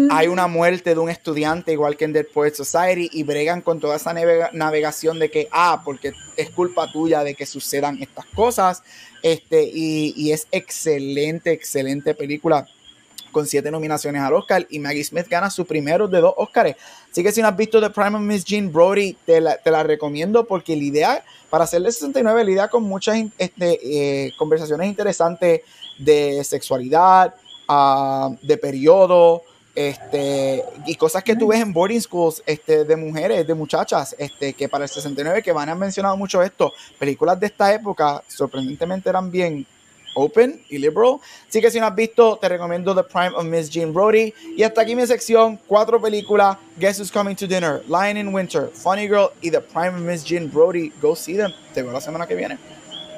hay una muerte de un estudiante, igual que en Dead Poets Society, y bregan con toda esa navegación de que, ah, porque es culpa tuya de que sucedan estas cosas. Este, y, y es excelente, excelente película con siete nominaciones al Oscar y Maggie Smith gana su primero de dos Oscars. Así que si no has visto The Prime of Miss Jean Brody, te la, te la recomiendo porque la idea, para hacerle 69, la idea con muchas este, eh, conversaciones interesantes de sexualidad, ah, de periodo, este, y cosas que tú ves en boarding schools este, de mujeres, de muchachas, este, que para el 69, que van a mencionado mucho esto, películas de esta época sorprendentemente eran bien open y liberal. Así que si no has visto, te recomiendo The Prime of Miss Jean Brody. Y hasta aquí mi sección, cuatro películas, Guess Who's Coming to Dinner, Lion in Winter, Funny Girl y The Prime of Miss Jean Brody. Go see them. Te veo la semana que viene.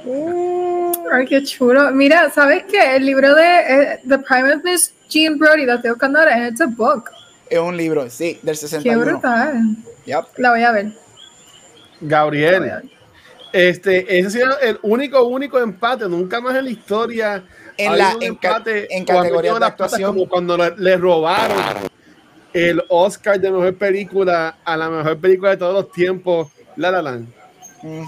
Uh, ay, qué chulo. Mira, ¿sabes qué? El libro de eh, The Prime of Miss Jean Brody, lo estoy buscando ahora, es un book. Es un libro, sí, del 61. Qué brutal. Yep. La voy a ver. Gabriel. Este, ese ha sido el único, único empate, nunca más en la historia. En, la, en, en categoría de actuación. Como cuando le, robaron el Oscar de mejor película a la mejor película de todos los tiempos, La La Land. Mm,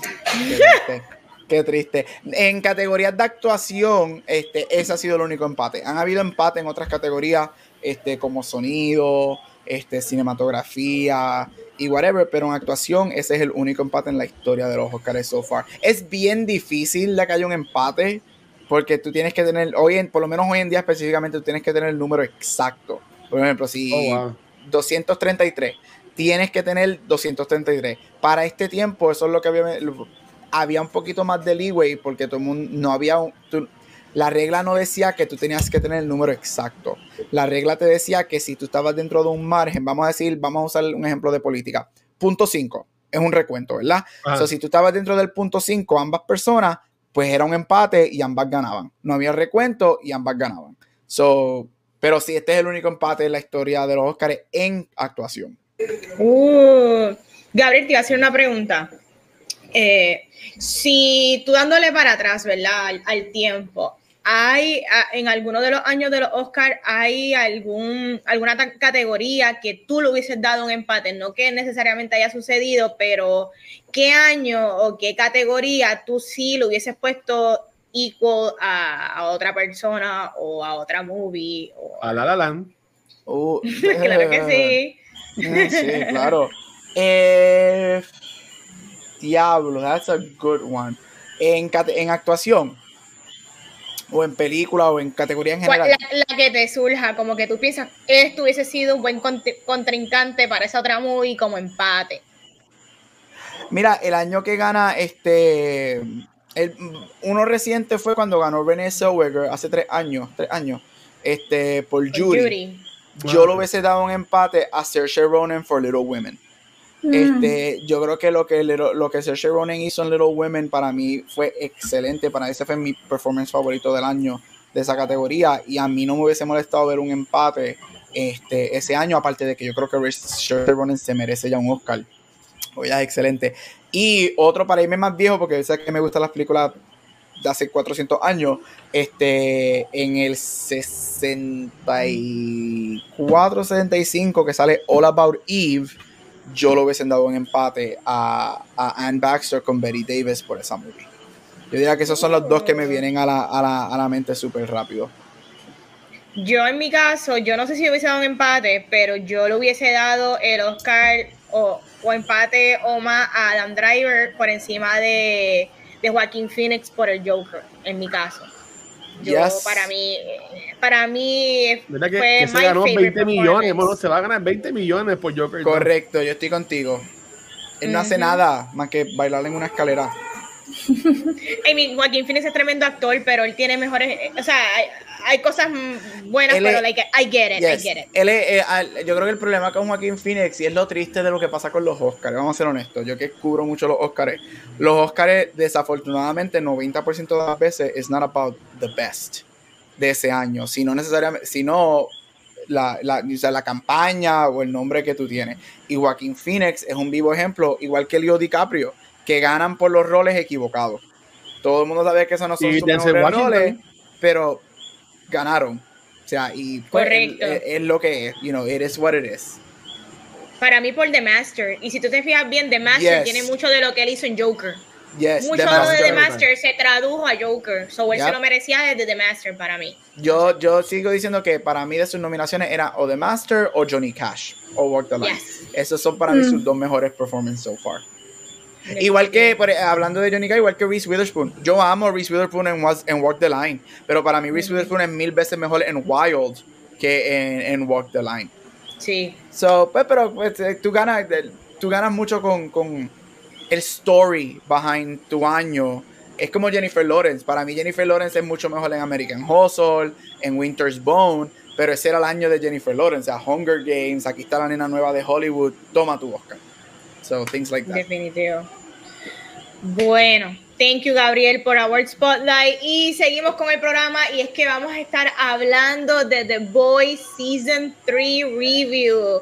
qué, triste. En categorías de actuación, este, ese ha sido el único empate. Han habido empate en otras categorías, este, como sonido, este, cinematografía, y whatever, pero en actuación ese es el único empate en la historia de los Oscars so far. Es bien difícil de que haya un empate porque tú tienes que tener, hoy en, por lo menos hoy en día específicamente, tú tienes que tener el número exacto. Por ejemplo, si 233, tienes que tener 233. Para este tiempo, eso es lo que había, había un poquito más de leeway porque todo el mundo no había, un, la regla no decía que tú tenías que tener el número exacto. La regla te decía que si tú estabas dentro de un margen, vamos a decir, vamos a usar un ejemplo de política. Punto 5 es un recuento, ¿verdad? O sea, si tú estabas dentro del punto 5, ambas personas, pues era un empate y ambas ganaban. No había recuento y ambas ganaban. So, pero sí, este es el único empate en la historia de los Oscars en actuación. Uh, Gabriel, te iba a hacer una pregunta. Eh, si tú dándole para atrás, ¿verdad? al tiempo, hay en alguno de los años de los Oscars hay algún alguna categoría que tú le hubieses dado un empate, no que necesariamente haya sucedido, pero qué año o qué categoría tú sí lo hubieses puesto equal a, otra persona o a otra movie o a La La Land. Uh, claro que sí. sí, claro. Eh, diablo, that's a good one. En, en actuación, o en película o en categoría en general. La, que te surja, como que tú piensas, esto hubiese sido un buen contrincante para esa otra movie como empate. Mira, el año que gana este. El, uno reciente fue cuando ganó Renee Zellweger hace tres años, tres años, este, por Judy. Yo lo hubiese dado un empate a Saoirse Ronan for Little Women. Este, yo creo que lo que, lo que Saoirse hizo en Little Women para mí fue excelente. Para ese fue mi performance favorito del año de esa categoría. Y a mí no me hubiese molestado ver un empate este, ese año. Aparte de que yo creo que Saoirse Ronan se merece ya un Oscar. Oye, es excelente. Y otro para irme más viejo, porque sé que me gustan las películas de hace 400 años, este, en el 64, 65 que sale All About Eve, yo lo hubiesen dado en empate a, a Anne Baxter con Betty Davis por esa movie. Yo diría que esos son los dos que me vienen a la, a la, a la mente súper rápido. Yo en mi caso, yo no sé si hubiese dado un empate, pero yo le hubiese dado el Oscar o, o empate o más a Adam Driver por encima de, de Joaquín Phoenix por el Joker, en mi caso. Yo, para mí, para mí fue que, se ganó 20 millones, bueno, se va a ganar 20 millones por Joker. Correcto, yo estoy contigo. Él no hace nada más que bailar en una escalera. I mean, Joaquín Phoenix es tremendo actor, pero él tiene mejores, o sea, hay cosas buenas, pero like, I get it, I get it. Él eh, yo creo que el problema con Joaquín Phoenix, y es lo triste de lo que pasa con los Oscars, vamos a ser honestos, yo que cubro mucho los Oscars, los Oscars desafortunadamente 90% de las veces es not about the best de ese año, sino necesariamente, sino la, la, la campaña o el nombre que tú tienes. Y Joaquín Phoenix es un vivo ejemplo, igual que Leo DiCaprio, que ganan por los roles equivocados. Todo el mundo sabe que eso no son sus roles, pero ganaron. O sea, y pues, Correcto. Es, lo que es, you know, it is what it is. Para mí por The Master, y si tú te fijas bien, The Master tiene mucho de lo que él hizo en Joker. Yes, mucho de The Master se tradujo a Joker, so él se lo merecía desde The Master para mí. Yo, yo sigo diciendo que para mí de sus nominaciones era o The Master o Johnny Cash o Walk the Line. Esos son para mí sus mm. dos mejores performances so far. Igual que, hablando de Johnny Cash, igual que Reese Witherspoon. Yo amo a Reese Witherspoon en, en, Walk the Line, pero para mí Reese Witherspoon es mil veces mejor en Wild que en, Walk the Line. Sí. So, pues, pero pues, eh, tú, ganas, tú ganas mucho con, con el story behind tu año es como Jennifer Lawrence. Para mí Jennifer Lawrence es mucho mejor en American Hustle, en Winter's Bone, pero ese era el año de Jennifer Lawrence, a Hunger Games, aquí está la nena nueva de Hollywood, toma tu Oscar. So things like that. Definitivo. Bueno, thank you Gabriel por Award Spotlight y seguimos con el programa y es que vamos a estar hablando de The Boys Season 3 Review.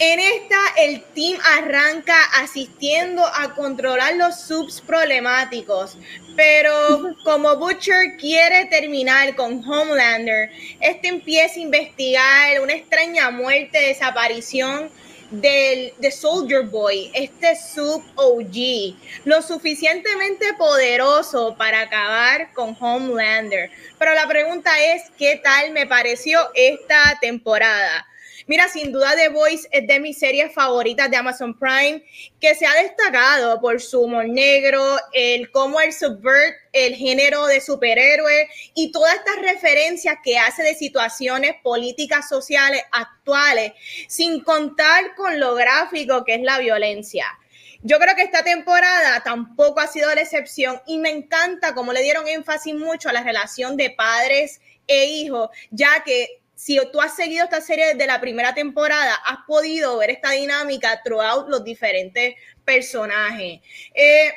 En esta, el team arranca asistiendo a controlar los subs problemáticos, pero como Butcher quiere terminar con Homelander, este empieza a investigar una extraña muerte, desaparición del de Soldier Boy, este sub OG, lo suficientemente poderoso para acabar con Homelander. Pero la pregunta es, ¿qué tal me pareció esta temporada? Mira, sin duda The Voice es de mis series favoritas de Amazon Prime, que se ha destacado por su humor negro, el cómo él subvert el género de superhéroe y todas estas referencias que hace de situaciones políticas sociales actuales, sin contar con lo gráfico que es la violencia. Yo creo que esta temporada tampoco ha sido la excepción y me encanta cómo le dieron énfasis mucho a la relación de padres e hijos, ya que si tú has seguido esta serie desde la primera temporada, has podido ver esta dinámica throughout los diferentes personajes. Eh,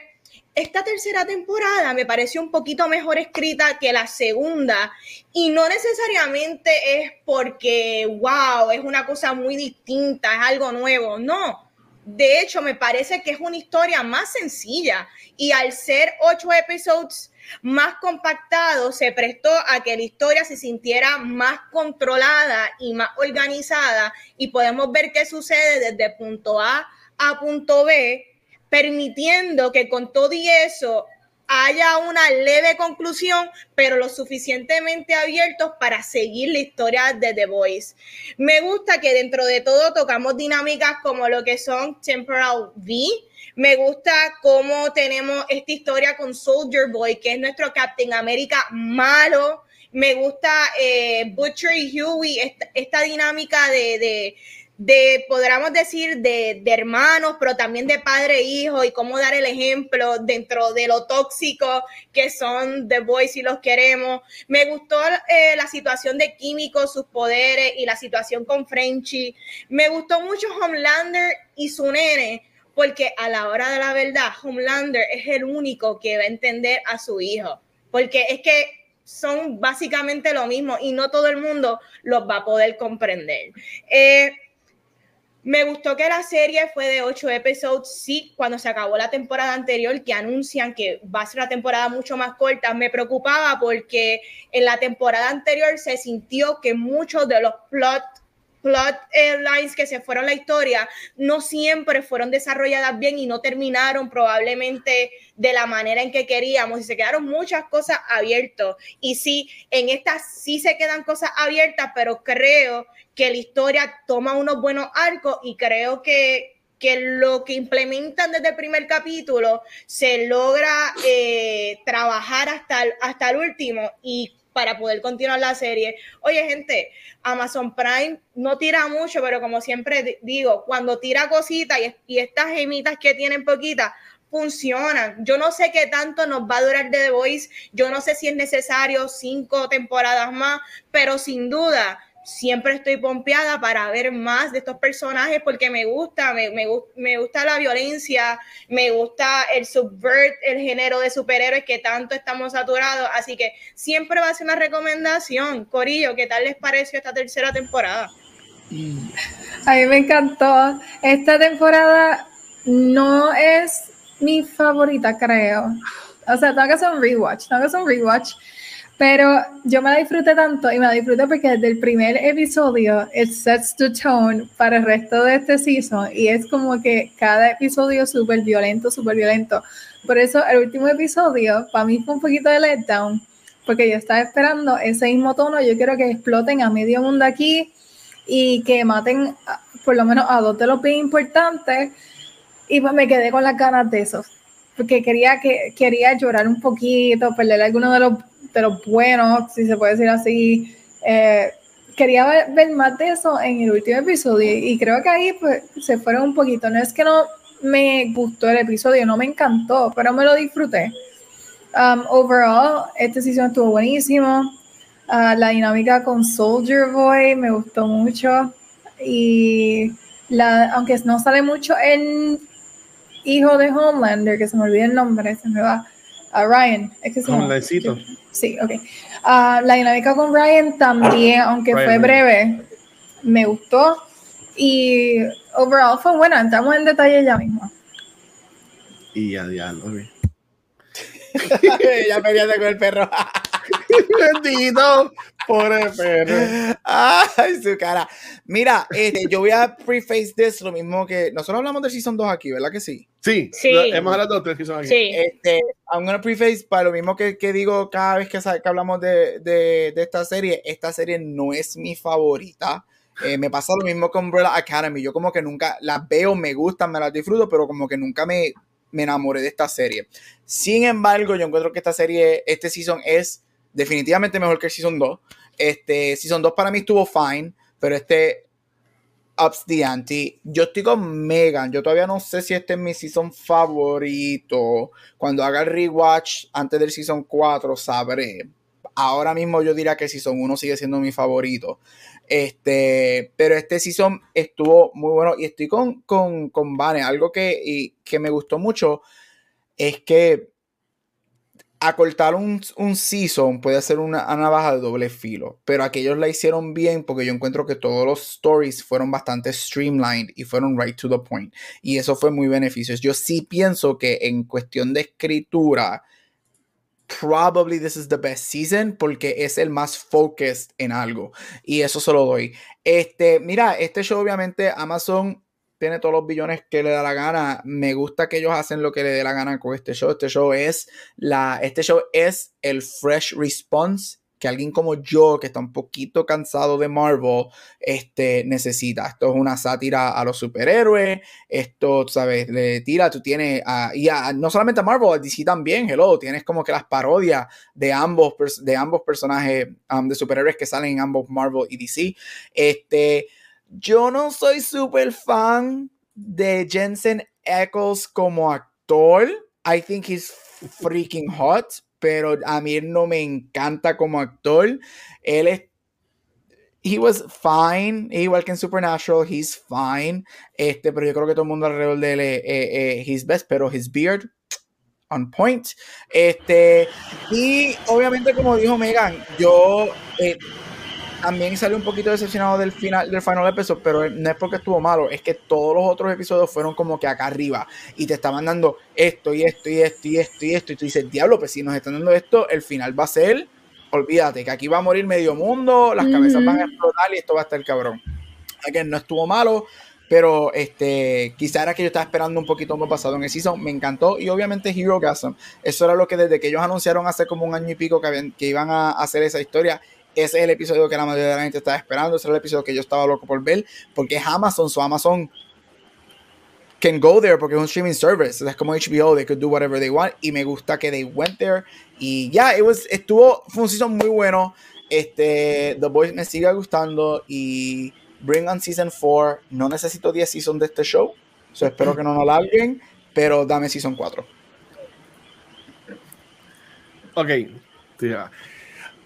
esta tercera temporada me pareció un poquito mejor escrita que la segunda y no necesariamente es porque, wow, es una cosa muy distinta, es algo nuevo, no. De hecho, me parece que es una historia más sencilla y al ser ocho episodios más compactado se prestó a que la historia se sintiera más controlada y más organizada. Y podemos ver qué sucede desde punto A a punto B, permitiendo que con todo y eso haya una leve conclusión, pero lo suficientemente abiertos para seguir la historia de The Voice. Me gusta que dentro de todo tocamos dinámicas como lo que son Temporal V, me gusta cómo tenemos esta historia con Soldier Boy, que es nuestro Captain America malo. Me gusta eh, Butcher y Huey, esta, dinámica de, de, podríamos decir, de, hermanos, pero también de padre e hijo y cómo dar el ejemplo dentro de lo tóxico que son The Boys y los queremos. Me gustó eh, la situación de Químico, sus poderes y la situación con Frenchy. Me gustó mucho Homelander y su nene porque a la hora de la verdad, Homelander es el único que va a entender a su hijo, porque es que son básicamente lo mismo y no todo el mundo los va a poder comprender. Eh, me gustó que la serie fue de ocho episodios. Sí, cuando se acabó la temporada anterior, que anuncian que va a ser una temporada mucho más corta, me preocupaba porque en la temporada anterior se sintió que muchos de los plots plot lines que se fueron la historia no siempre fueron desarrolladas bien y no terminaron probablemente de la manera en que queríamos y se quedaron muchas cosas abiertas. Y sí, en estas sí se quedan cosas abiertas, pero creo que la historia toma unos buenos arcos y creo que, que lo que implementan desde el primer capítulo se logra eh, trabajar hasta hasta el último y para poder continuar la serie. Oye, gente, Amazon Prime no tira mucho, pero como siempre digo, cuando tira cositas y, estas gemitas que tienen poquitas, funcionan. Yo no sé qué tanto nos va a durar The Voice, yo no sé si es necesario cinco temporadas más, pero sin duda siempre estoy pompeada para ver más de estos personajes porque me gusta, me, me, gusta la violencia, me gusta el subvert, el género de superhéroes que tanto estamos saturados, así que siempre va a ser una recomendación. Corillo, ¿qué tal les pareció esta tercera temporada? A mí me encantó. Esta temporada no es mi favorita, creo. O sea, tengo un rewatch, tengo que hacer un rewatch pero yo me la disfruté tanto y me la disfruté porque desde el primer episodio it sets the tone para el resto de este season y es como que cada episodio súper violento, súper violento. Por eso el último episodio para mí fue un poquito de letdown porque yo estaba esperando ese mismo tono, yo quiero que exploten a medio mundo aquí y que maten por lo menos a dos de los bien importantes y pues me quedé con las ganas de eso porque quería que quería llorar un poquito, perder alguno de los de los buenos, si se puede decir así. Eh, quería ver, más de eso en el último episodio y creo que ahí pues, se fueron un poquito. No es que no me gustó el episodio, no me encantó, pero me lo disfruté. Um, overall, este season estuvo buenísimo. Uh, la dinámica con Soldier Boy me gustó mucho. Y la, aunque no sale mucho en hijo de Homelander, que se me olvida el nombre, se me va a Ryan. Es que se Sí, ok. Uh, la dinámica con Ryan también, aunque fue breve, me gustó. Y overall fue buena. Entramos en detalle ya mismo. Y ya, ya, lo vi. ya peleando con el perro. Bendito. Pobre perro. Ay, su cara. Mira, este, yo voy a preface this lo mismo que. Nosotros hablamos de Season 2 aquí, ¿verdad que sí? Sí, sí. hemos hablado de Season aquí. Sí. Este, I'm gonna preface para lo mismo que, que digo cada vez que, que hablamos de, de, de, esta serie. Esta serie no es mi favorita. Eh, me pasa lo mismo con Umbrella Academy. Yo como que nunca las veo, me gustan, me las disfruto, pero como que nunca me, me enamoré de esta serie. Sin embargo, yo encuentro que esta serie, este season es definitivamente mejor que el Season 2. Este Season 2 para mí estuvo fine, pero este ups the. Yo estoy con Megan. Yo todavía no sé si este es mi season favorito. Cuando haga el rewatch antes del season 4 sabré. Ahora mismo yo diría que el season 1 sigue siendo mi favorito. Este, pero este season estuvo muy bueno y estoy con, con, con Vane. Algo que, y, que me gustó mucho es que acortar un, un season puede ser una, navaja de doble filo, pero aquellos la hicieron bien porque yo encuentro que todos los stories fueron bastante streamlined y fueron right to the point. Y eso fue muy beneficioso. Yo sí pienso que en cuestión de escritura, probably this is the best season porque es el más focused en algo. Y eso se lo doy. Este, mira, este show obviamente Amazon tiene todos los billones que le da la gana. Me gusta que ellos hacen lo que le dé la gana con este show. Este show es la, este show es el fresh response que alguien como yo, que está un poquito cansado de Marvel, este, necesita. Esto es una sátira a los superhéroes. Esto, ¿sabes? Le tira, tú tienes, y no solamente a Marvel, a DC también, hello, tienes como que las parodias de ambos, de ambos personajes um, de superhéroes que salen en ambos Marvel y DC. Este, yo no soy súper fan de Jensen Eccles como actor. I think he's freaking hot, pero a mí no me encanta como actor. Él es he was fine, igual que en Supernatural, he's fine. Este, pero yo creo que todo el mundo alrededor de él es his best, pero his beard on point. Este, y obviamente, como dijo Megan, yo eh, también salí un poquito decepcionado del final del final episodio, pero no es porque estuvo malo, es que todos los otros episodios fueron como que acá arriba y te estaban dando esto y esto y esto y esto y esto y tú dices, diablo, pues si nos están dando esto, el final va a ser, olvídate, que aquí va a morir medio mundo, las cabezas van a explotar y esto va a estar cabrón. Que no estuvo malo, pero este, quizá era que yo estaba esperando un poquito más pasado en el season, me encantó y obviamente Hero Gasm, eso era lo que desde que ellos anunciaron hace como un año y pico que, que iban a hacer esa historia, ese es el episodio que la mayoría de la gente estaba esperando. Ese es el episodio que yo estaba loco por ver. Porque es Amazon. So Amazon can go there porque es un streaming service. Es como HBO. They could do whatever they want. Y me gusta que they went there. Y ya, yeah, estuvo, fue un season muy bueno. Este, The Boys me sigue gustando. Y Bring on Season 4. No necesito 10 seasons de este show. So espero que no nos larguen. Pero dame Season 4. Ok. Sí,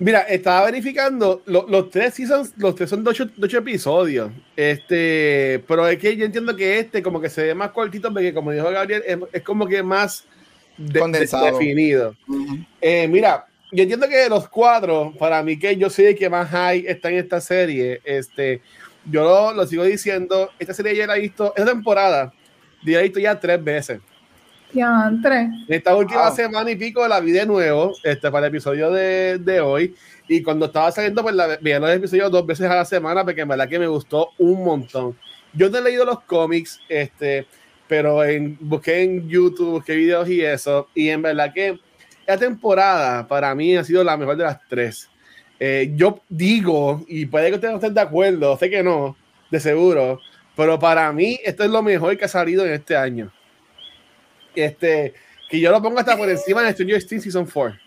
Mira, estaba verificando los tres seasons, los tres son de ocho, episodios. Este, pero es que yo entiendo que este como que se ve más cortito porque como dijo Gabriel, es, como que más definido. Eh, mira, yo entiendo que de los cuatro, para mí que yo soy el que más high está en esta serie, este, yo lo, sigo diciendo, esta serie ya la he visto, esta temporada, ya la he visto ya tres veces. Ya, tres. Esta última semana y pico la vi de nuevo, este, para el episodio de, de hoy. Y cuando estaba saliendo, pues la, vi los episodios dos veces a la semana, porque en verdad que me gustó un montón. Yo no he leído los cómics, este, pero en, busqué en YouTube, busqué videos y eso. Y en verdad que esta temporada para mí ha sido la mejor de las tres. Eh, yo digo, y puede que ustedes no estén de acuerdo, sé que no, de seguro, pero para mí esto es lo mejor que ha salido en este año este, que yo lo pongo hasta por encima de Studio Steam Season 4.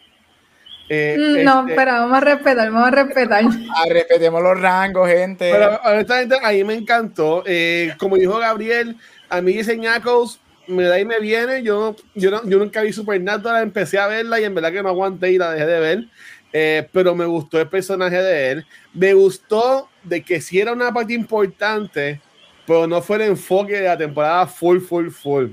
Eh, mm, no, este, pero vamos a respetar, vamos a respetar. Ah, respetemos los rangos, gente. Pero honestamente, a mí me encantó. Eh, como dijo Gabriel, a mí Jason Ackles me da y me viene. Yo, yo, no, yo nunca vi Supernatural, empecé a verla y en verdad que no aguanté y la dejé de ver. Eh, pero me gustó el personaje de él. Me gustó de que si era una parte importante, pero no fue el enfoque de la temporada full, full, full.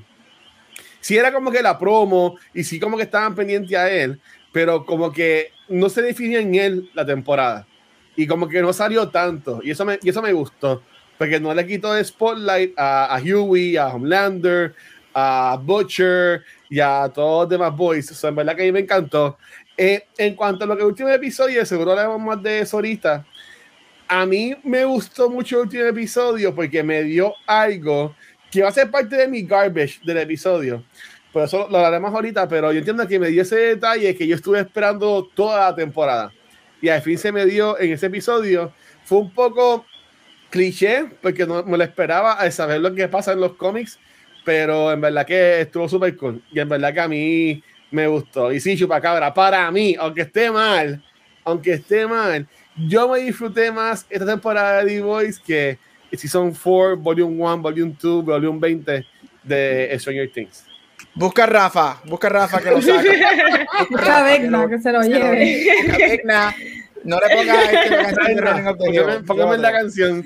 Si era como que la promo y sí como que estaban pendientes a él, pero como que no se definía en él la temporada. Y como que no salió tanto. Y eso me, y eso me gustó. Porque no le quitó de spotlight a, a Huey, a Homelander, a Butcher y a todos los demás boys. Eso en verdad que a mí me encantó. Eh, en cuanto a lo que el último episodio, seguro hablamos más de eso ahorita. A mí me gustó mucho el último episodio porque me dio algo que va a ser parte de mi garbage del episodio. Por eso lo hablaremos ahorita, pero yo entiendo que me dio ese detalle que yo estuve esperando toda la temporada. Y al fin se me dio en ese episodio. Fue un poco cliché, porque no me lo esperaba al saber lo que pasa en los cómics, pero en verdad que estuvo súper cool. Y en verdad que a mí me gustó. Y sí, chupacabra, para mí, aunque esté mal, aunque esté mal, yo me disfruté más esta temporada de Voice que Season 4, Volume 1, Volume 2, Volume 20 de Stranger Things. Busca a Rafa, busca a Rafa que lo saque. Busca a Vecna que, se lo lleve. Busca a Vecna. No le pongas este Póngame la canción.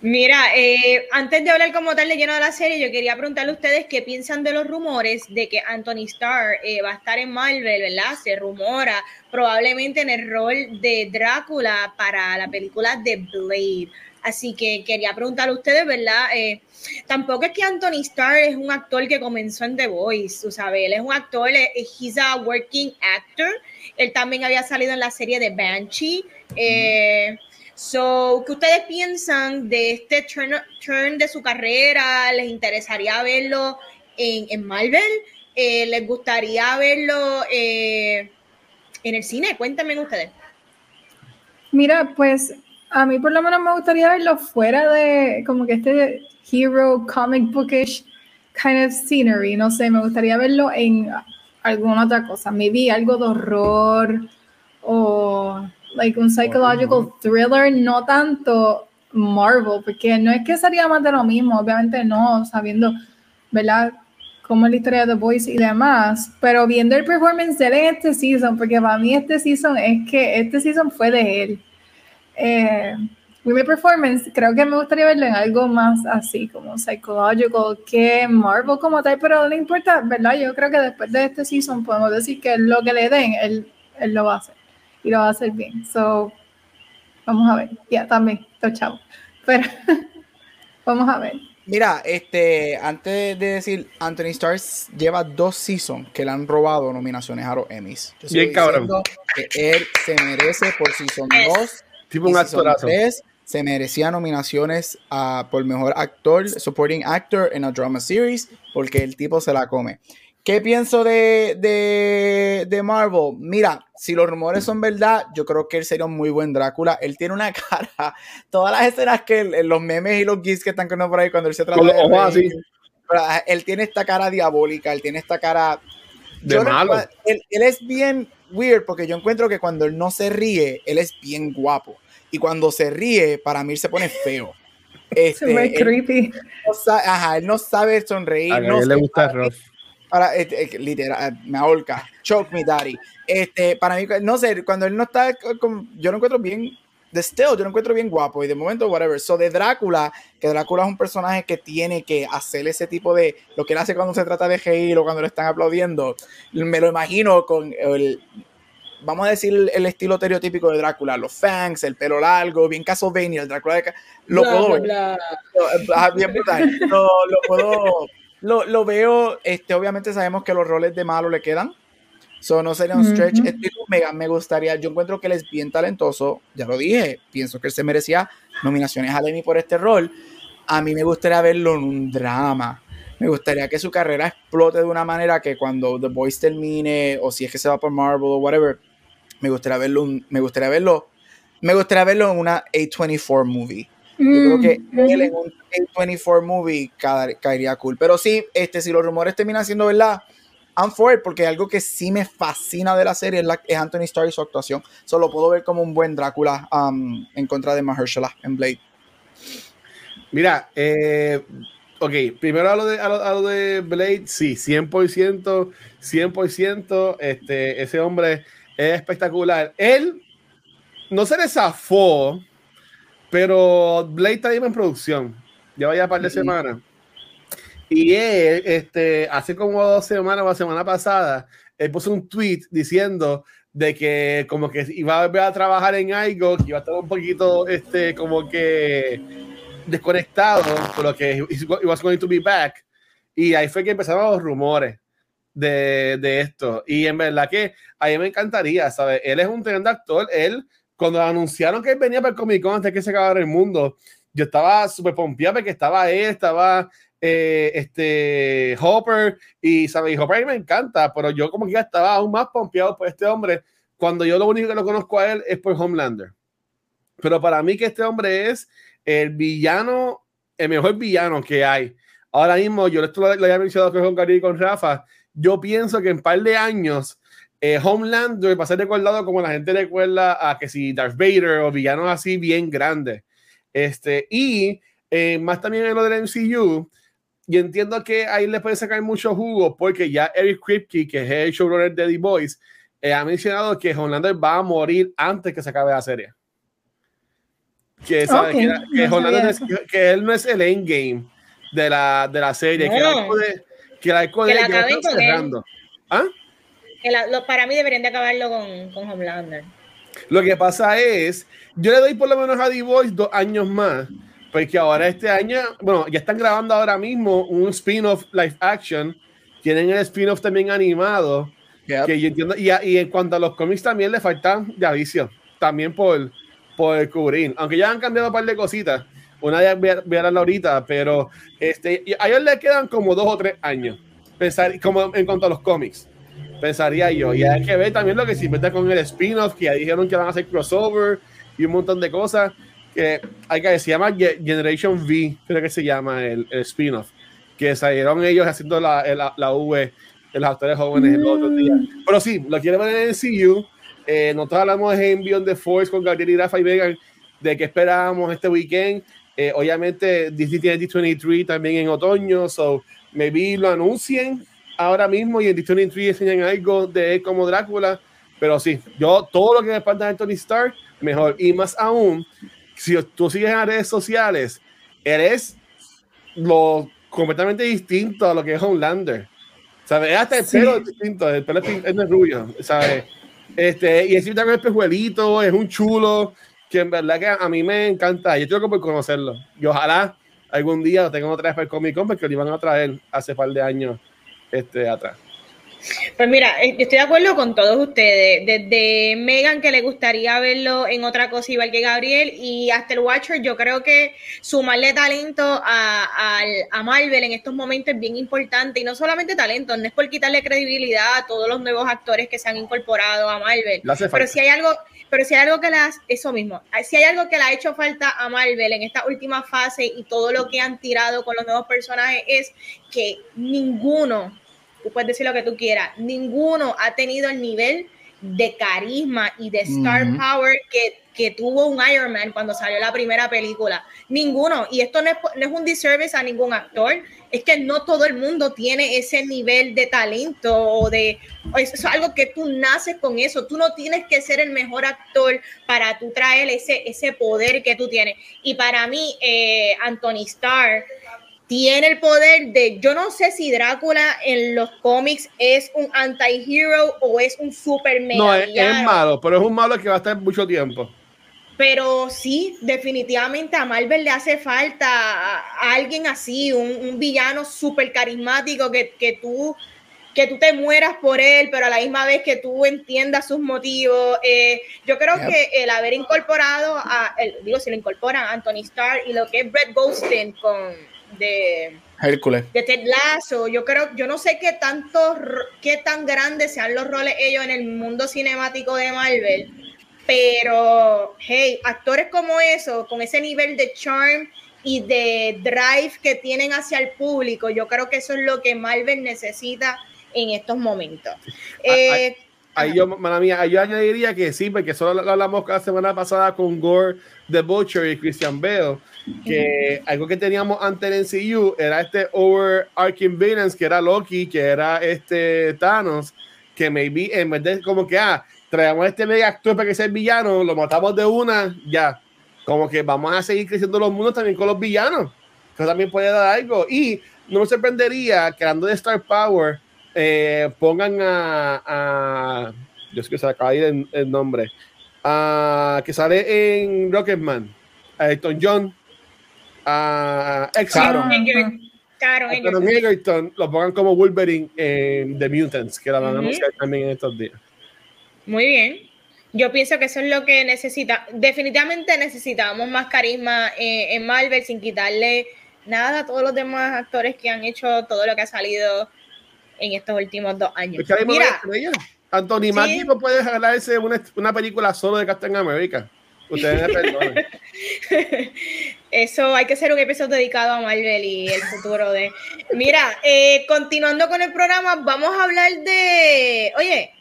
Mira, eh, antes de hablar como tal de lleno de la serie, yo quería preguntarle a ustedes qué piensan de los rumores de que Anthony Starr eh, va a estar en Marvel, ¿verdad? Se rumora probablemente en el rol de Drácula para la película de Blade. Así que quería preguntarle a ustedes, ¿verdad? Eh, tampoco es que Anthony Starr es un actor que comenzó en The Voice, tú sabes, él es un actor, eh, he's a working actor. Él también había salido en la serie de Banshee. Eh, so, ¿qué ustedes piensan de este turn, de su carrera? ¿Les interesaría verlo en, en Marvel? ¿Les gustaría verlo en el cine? Cuéntenme ustedes. Mira, pues a mí por lo menos me gustaría verlo fuera de como que este hero comic bookish kind of scenery, no sé, me gustaría verlo en alguna otra cosa, maybe algo de horror o like un psychological thriller, no tanto Marvel, porque no es que sería más de lo mismo, obviamente no, sabiendo, ¿verdad? Cómo es la historia de The Voice y demás, pero viendo el performance de él en este season, porque para mí este season es que este season fue de él eh, mi performance, creo que me gustaría verlo en algo más así, como psychological, que Marvel como tal, pero no importa, ¿verdad? Yo creo que después de este season podemos decir que lo que le den, él, él lo va a hacer y lo va a hacer bien. So, vamos a ver. Ya, también, estoy chavo. Pero, vamos a ver. Mira, este, antes de decir, Anthony Stars lleva dos seasons que le han robado nominaciones a los Emmys. Bien cabrón. Que él se merece por season 2 Tipo un actorazo. se merecía nominaciones a, por mejor actor, supporting actor en a drama series, porque el tipo se la come. ¿Qué pienso de, de, de, Marvel? Mira, si los rumores son verdad, yo creo que él sería un muy buen Drácula. Él tiene una cara, todas las escenas que los memes y los gifs que están con por ahí cuando él se trata de. Él tiene esta cara diabólica, él tiene esta cara. De malo. él, es bien weird porque yo encuentro que cuando él no se ríe, él es bien guapo. Y cuando se ríe, para mí se pone feo. Este, se ve creepy. ajá, él no sabe sonreír. A no él le gusta Ross. Para, este, literal, me ahorca. Choke me, daddy. Este, para mí, no sé, cuando él no está, yo lo encuentro bien, de still, yo lo encuentro bien guapo y de momento, whatever. So, de Drácula, que Drácula es un personaje que tiene que hacer ese tipo de, lo que él hace cuando se trata de reír o cuando le están aplaudiendo, me lo imagino con el, vamos a decir el estilo estereotípico de Drácula, los fangs, el pelo largo, bien Castlevania, el Drácula de lo puedo bien brutal. Lo, puedo lo, lo, veo, este, obviamente sabemos que los roles de malo le quedan. So, no sería un stretch. me gustaría, yo encuentro que él es bien talentoso, ya lo dije, pienso que él se merecía nominaciones a Emmy por este rol. A mí me gustaría verlo en un drama. Me gustaría que su carrera explote de una manera que cuando The Voice termine, o si es que se va por Marvel o whatever, me gustaría verlo, me gustaría verlo, me gustaría verlo en una A24 movie. Yo creo que mm, él en un A24 movie caería cool. Pero sí, este, si los rumores terminan siendo verdad, I'm for it, porque algo que sí me fascina de la serie es, Anthony Starr y su actuación. Solo puedo ver como un buen Drácula um, en contra de Mahershala en Blade. Mira, eh, Ok, primero a lo de, a lo, de Blade, sí, 100%, 100%, este, ese hombre es espectacular. Él no se le zafó, pero Blade está en producción, lleva ya un par de semanas. Y él, este, hace como dos semanas o la semana pasada, él puso un tweet diciendo de que como que iba a volver a trabajar en algo, que iba a estar un poquito, este, como que desconectado, por lo que he was going to be back. Y ahí fue que empezaron los rumores de, de, esto. Y en verdad que a mí me encantaría, ¿sabes? Él es un tremendo actor. Él, cuando anunciaron que él venía para el Comic Con antes que se acabara el mundo, yo estaba súper pompeado porque estaba él, estaba eh, este Hopper y, ¿sabes? Hopper me encanta, pero yo como que ya estaba aún más pompeado por este hombre cuando yo lo único que lo conozco a él es por Homelander. Pero para mí que este hombre es el villano, el mejor villano que hay. Ahora mismo, yo esto lo, lo había mencionado con Gary y con Rafa, yo pienso que en un par de años eh, Homelander va a ser recordado como la gente recuerda a que si Darth Vader o villanos así bien grandes. Este, y eh, más también en lo del MCU, y entiendo que ahí le puede sacar mucho jugo porque ya Eric Kripke, que es el showrunner de The Voice, eh, ha mencionado que Homelander va a morir antes que se acabe la serie. Que, sabe, que, que, él no es el endgame de la, de la serie, que que la, de, la acaben con ¿Ah? lo, para mí deberían de acabarlo con, con Homelander. Lo que pasa es, yo le doy por lo menos a The Voice dos años más, porque ahora este año, bueno, ya están grabando ahora mismo un spin-off live action, tienen el spin-off también animado, que yo entiendo, y, y, en cuanto a los cómics también le faltan de aviso, también por por cubrir. Aunque ya han cambiado un par de cositas. Una ya voy a, voy ahorita, pero este, a ellos le quedan como dos o tres años. Pensar, como en cuanto a los cómics. Pensaría yo. Y hay que ver también lo que se inventa con el spin-off, que ya dijeron que van a hacer crossover y un montón de cosas. Que hay que se llama Generation V, creo que se llama el, spin-off. Que salieron ellos haciendo la, la, la V de los actores jóvenes el otro día. Mm. Pero sí, lo quieren ver en el CU eh, nosotros hablamos de Envion The Force con Gabriel y Rafa y Vegan de qué esperábamos este weekend. Eh, obviamente, Disney tiene D23 también en otoño, so maybe lo anuncien ahora mismo y en D23 enseñan algo de él como Drácula. Pero sí, yo todo lo que me falta de Tony Stark, mejor. Y más aún, si tú sigues en las redes sociales, eres lo completamente distinto a lo que es Homelander. ¿Sabes? Hasta el pelo es distinto, el pelo es, es rubio, ¿sabes? Este, y encima con el pejuelito, es un chulo, que en verdad que a mí me encanta. Yo tengo que por conocerlo. Y ojalá algún día lo tengan otra vez para el Comic Con, porque lo iban a traer hace par de años este, atrás. Pues mira, eh, estoy de acuerdo con todos ustedes. Desde Megan, que le gustaría verlo en otra cosa igual que Gabriel, y hasta el Watcher, yo creo que sumarle talento a, a, Marvel en estos momentos es bien importante. Y no solamente talento, no es por quitarle credibilidad a todos los nuevos actores que se han incorporado a Marvel. Pero si hay algo, pero si hay algo que las, eso mismo, si hay algo que le ha hecho falta a Marvel en esta última fase y todo lo que han tirado con los nuevos personajes es que ninguno tú puedes decir lo que tú quieras, ninguno ha tenido el nivel de carisma y de star power que, que, tuvo un Iron Man cuando salió la primera película. Ninguno. Y esto no es, no es un disservice a ningún actor. Es que no todo el mundo tiene ese nivel de talento o de... Eso es algo que tú naces con eso. Tú no tienes que ser el mejor actor para tú traer ese, ese poder que tú tienes. Y para mí, eh, Anthony Starr tiene el poder de, yo no sé si Drácula en los cómics es un anti-hero o es un super mega No, es, malo, pero es un malo que va a estar mucho tiempo. Pero sí, definitivamente a Marvel le hace falta a alguien así, un, villano súper carismático que, que, tú que tú te mueras por él, pero a la misma vez que tú entiendas sus motivos. Eh, yo creo que el haber incorporado a, digo, si lo incorporan a Anthony Starr y lo que es Brett Goldstein con de Hércules. De Ted Lasso. Yo creo, yo no sé qué tanto, qué tan grandes sean los roles ellos en el mundo cinemático de Marvel, pero hey, actores como eso, con ese nivel de charm y de drive que tienen hacia el público, yo creo que eso es lo que Marvel necesita en estos momentos. Eh, ahí yo, mía, yo añadiría que sí, porque solo lo hablamos la semana pasada con Gore The Butcher y Christian Bale, que algo que teníamos antes en CU era este overarching villains, que era Loki, que era este Thanos, que maybe en vez de como que, ah, traemos este mega actor para que sea el villano, lo matamos de una, ya. Como que vamos a seguir creciendo los mundos también con los villanos, que también puede dar algo. Y no me sorprendería que hablando de Star Power, eh, pongan a, a, Yo sé que se acaba de ir el, nombre. A, que sale en Rocketman. A Elton John. A Exxon. Egerton lo pongan como Wolverine en The Mutants, que la van a anunciar también en estos días. Muy bien. Yo pienso que eso es lo que necesita. Definitivamente necesitamos más carisma eh, en Marvel sin quitarle nada a todos los demás actores que han hecho todo lo que ha salido en estos últimos dos años. Mira, Anthony Mackie no puede jalarse una, una película solo de Captain America. Ustedes me perdonen. Eso hay que hacer un episodio dedicado a Marvel y el futuro de. Mira, eh, continuando con el programa, vamos a hablar de. Oye,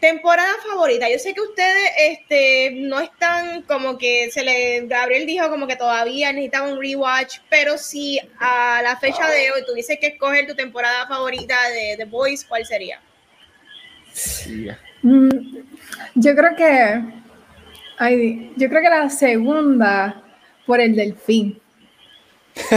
Temporada favorita. Yo sé que ustedes este, no están como que se le. Gabriel dijo como que todavía necesitaba un rewatch, pero si a la fecha de hoy tuviese que escoger tu temporada favorita de The Boys, ¿cuál sería? Mm, yo creo que. Ay, yo creo que la segunda por el delfín.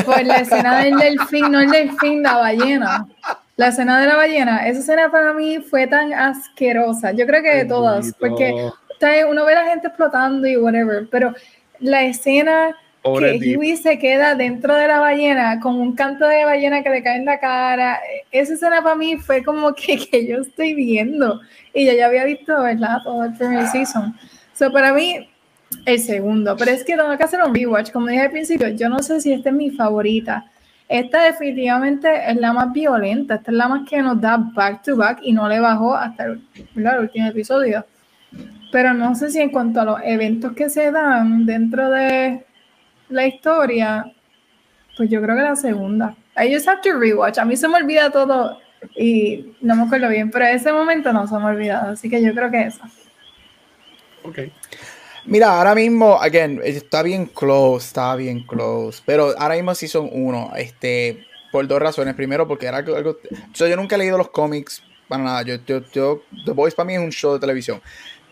Por la escena del delfín, no el delfín, la ballena. La escena de la ballena, esa escena para mí fue tan asquerosa. Yo creo que de todas, porque uno ve a la gente explotando y whatever, pero la escena que Huey se queda dentro de la ballena con un canto de ballena que le cae en la cara, esa escena para mí fue como que, que yo estoy viendo y yo ya había visto, ¿verdad? Todo el primer season. So, para mí, el segundo, pero es que tengo que hacer un rewatch, como dije al principio, yo no sé si esta es mi favorita esta definitivamente es la más violenta, esta es la más que nos da back to back y no le bajó hasta el, último episodio. Pero no sé si en cuanto a los eventos que se dan dentro de la historia, pues yo creo que la segunda. I just have to rewatch. A mí se me olvida todo y no me acuerdo bien, pero ese momento no se me ha olvidado, así que yo creo que esa. Ok. Mira, ahora mismo, again, está bien close, está bien close. Pero ahora mismo sí son uno. Este, por dos razones. Primero, porque era algo. yo nunca he leído los cómics para nada. Yo, yo, The Voice para mí es un show de televisión.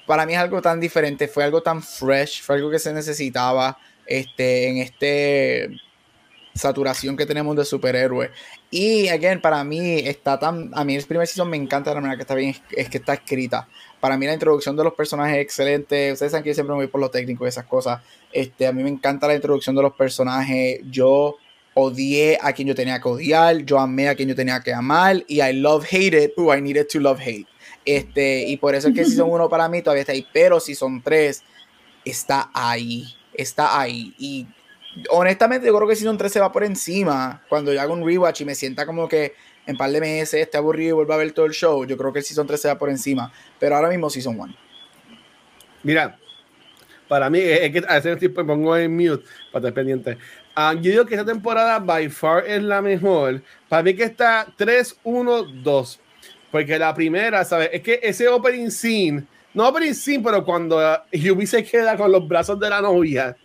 Para mí es algo tan diferente, fue algo tan fresh, fue algo que se necesitaba este, en este saturación que tenemos de superhéroes. Y, again, para mí está tan. A mí el primer season me encanta la manera que está bien, es que está escrita. Para mí la introducción de los personajes es excelente. Ustedes saben que yo siempre me voy por lo técnico y esas cosas. Este, a mí me encanta la introducción de los personajes. Yo odié a quien yo tenía que odiar. Yo amé a quien yo tenía que amar. Y I love hated. Oh, I needed to love hate. Este, y por eso es que si son uno para mí todavía está ahí. Pero si son tres, está ahí. Está ahí. Y honestamente, yo creo que si son tres se va por encima. Cuando yo hago un rewatch y me sienta como que en par de meses esté aburrido y vuelva a ver todo el show, yo creo que el Season 3 se da por encima. Pero ahora mismo Season 1. Mira, para mí es que a tiempo me pongo en mute para estar pendiente. Ah, yo digo que esta temporada by far es la mejor. Para mí que está 3, 1, 2. Porque la primera, ¿sabes? Es que ese opening scene, no opening scene, pero cuando Yubi se queda con los brazos de la novia.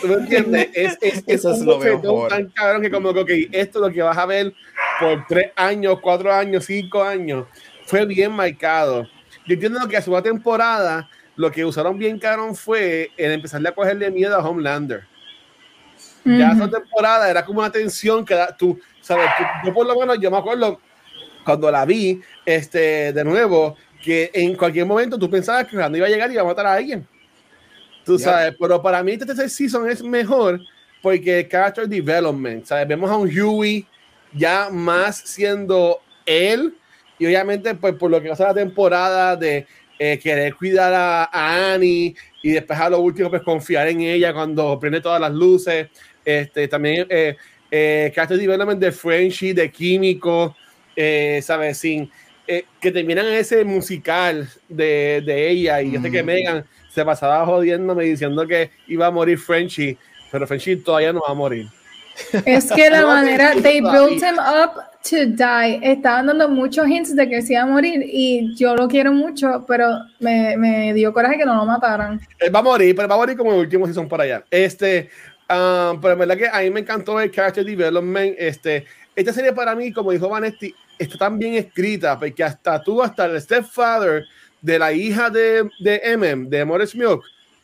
¿Tú me entiendes? Es, es, Eso es, lo mejor. tan cabrón que como que, ok, esto es lo que vas a ver por tres años, cuatro años, cinco años, fue bien marcado. Yo entiendo que a su temporada lo que usaron bien cabrón fue el empezarle a cogerle miedo a Homelander. Ya esa temporada era como una tensión que tú, sabes, yo por lo menos yo me acuerdo cuando la vi este, de nuevo, que en cualquier momento tú pensabas que cuando iba a llegar y iba a matar a alguien. Tú sabes, pero para mí este tercer season es mejor porque character development, ¿sabes? Vemos a un Huey ya más siendo él. Y obviamente pues por lo que pasa la temporada de eh, querer cuidar a, Annie y después a lo último pues confiar en ella cuando prende todas las luces. Este también eh, eh, development de Frenchy de químico eh, sabes sin eh, que terminan ese musical de, de ella. Y yo sé que. Megan se pasaba jodiéndome diciendo que iba a morir Frenchy pero Frenchy todavía no va a morir es que la manera, they built him up to Die. Estaban dando muchos hints de que se iba a morir y yo lo quiero mucho, pero me, me dio coraje que no lo mataran. Él va a morir, pero va a morir como el último season por allá. Este, um, pero en verdad que a mí me encantó el character development. Este, esta serie para mí, como dijo Vanetti, está tan bien escrita, porque hasta tú, hasta el stepfather de la hija de, de MM, de Morris Milk,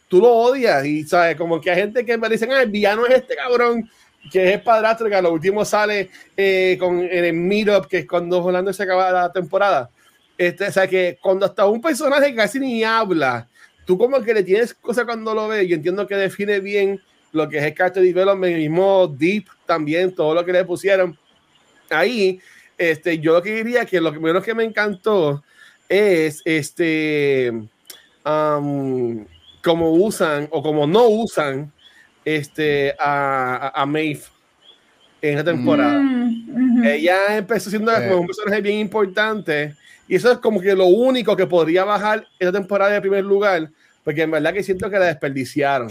tú lo odias y sabes, como que hay gente que me dicen, ah, el villano es este cabrón que es el padrastro que a lo último sale eh, con el meetup que es cuando Orlando se acaba la temporada. Este, o sea que cuando hasta un personaje casi ni habla tú como que le tienes cosas cuando lo ves y entiendo que define bien lo que es el character development el mismo Deep también todo lo que le pusieron ahí. Este yo lo que diría que lo que que me encantó es este como usan o como no usan este, a, a Maeve en esta temporada. Mm, Ella empezó siendo un personaje bien importante y eso es como que lo único que podría bajar esta temporada de primer lugar, porque en verdad que siento que la desperdiciaron.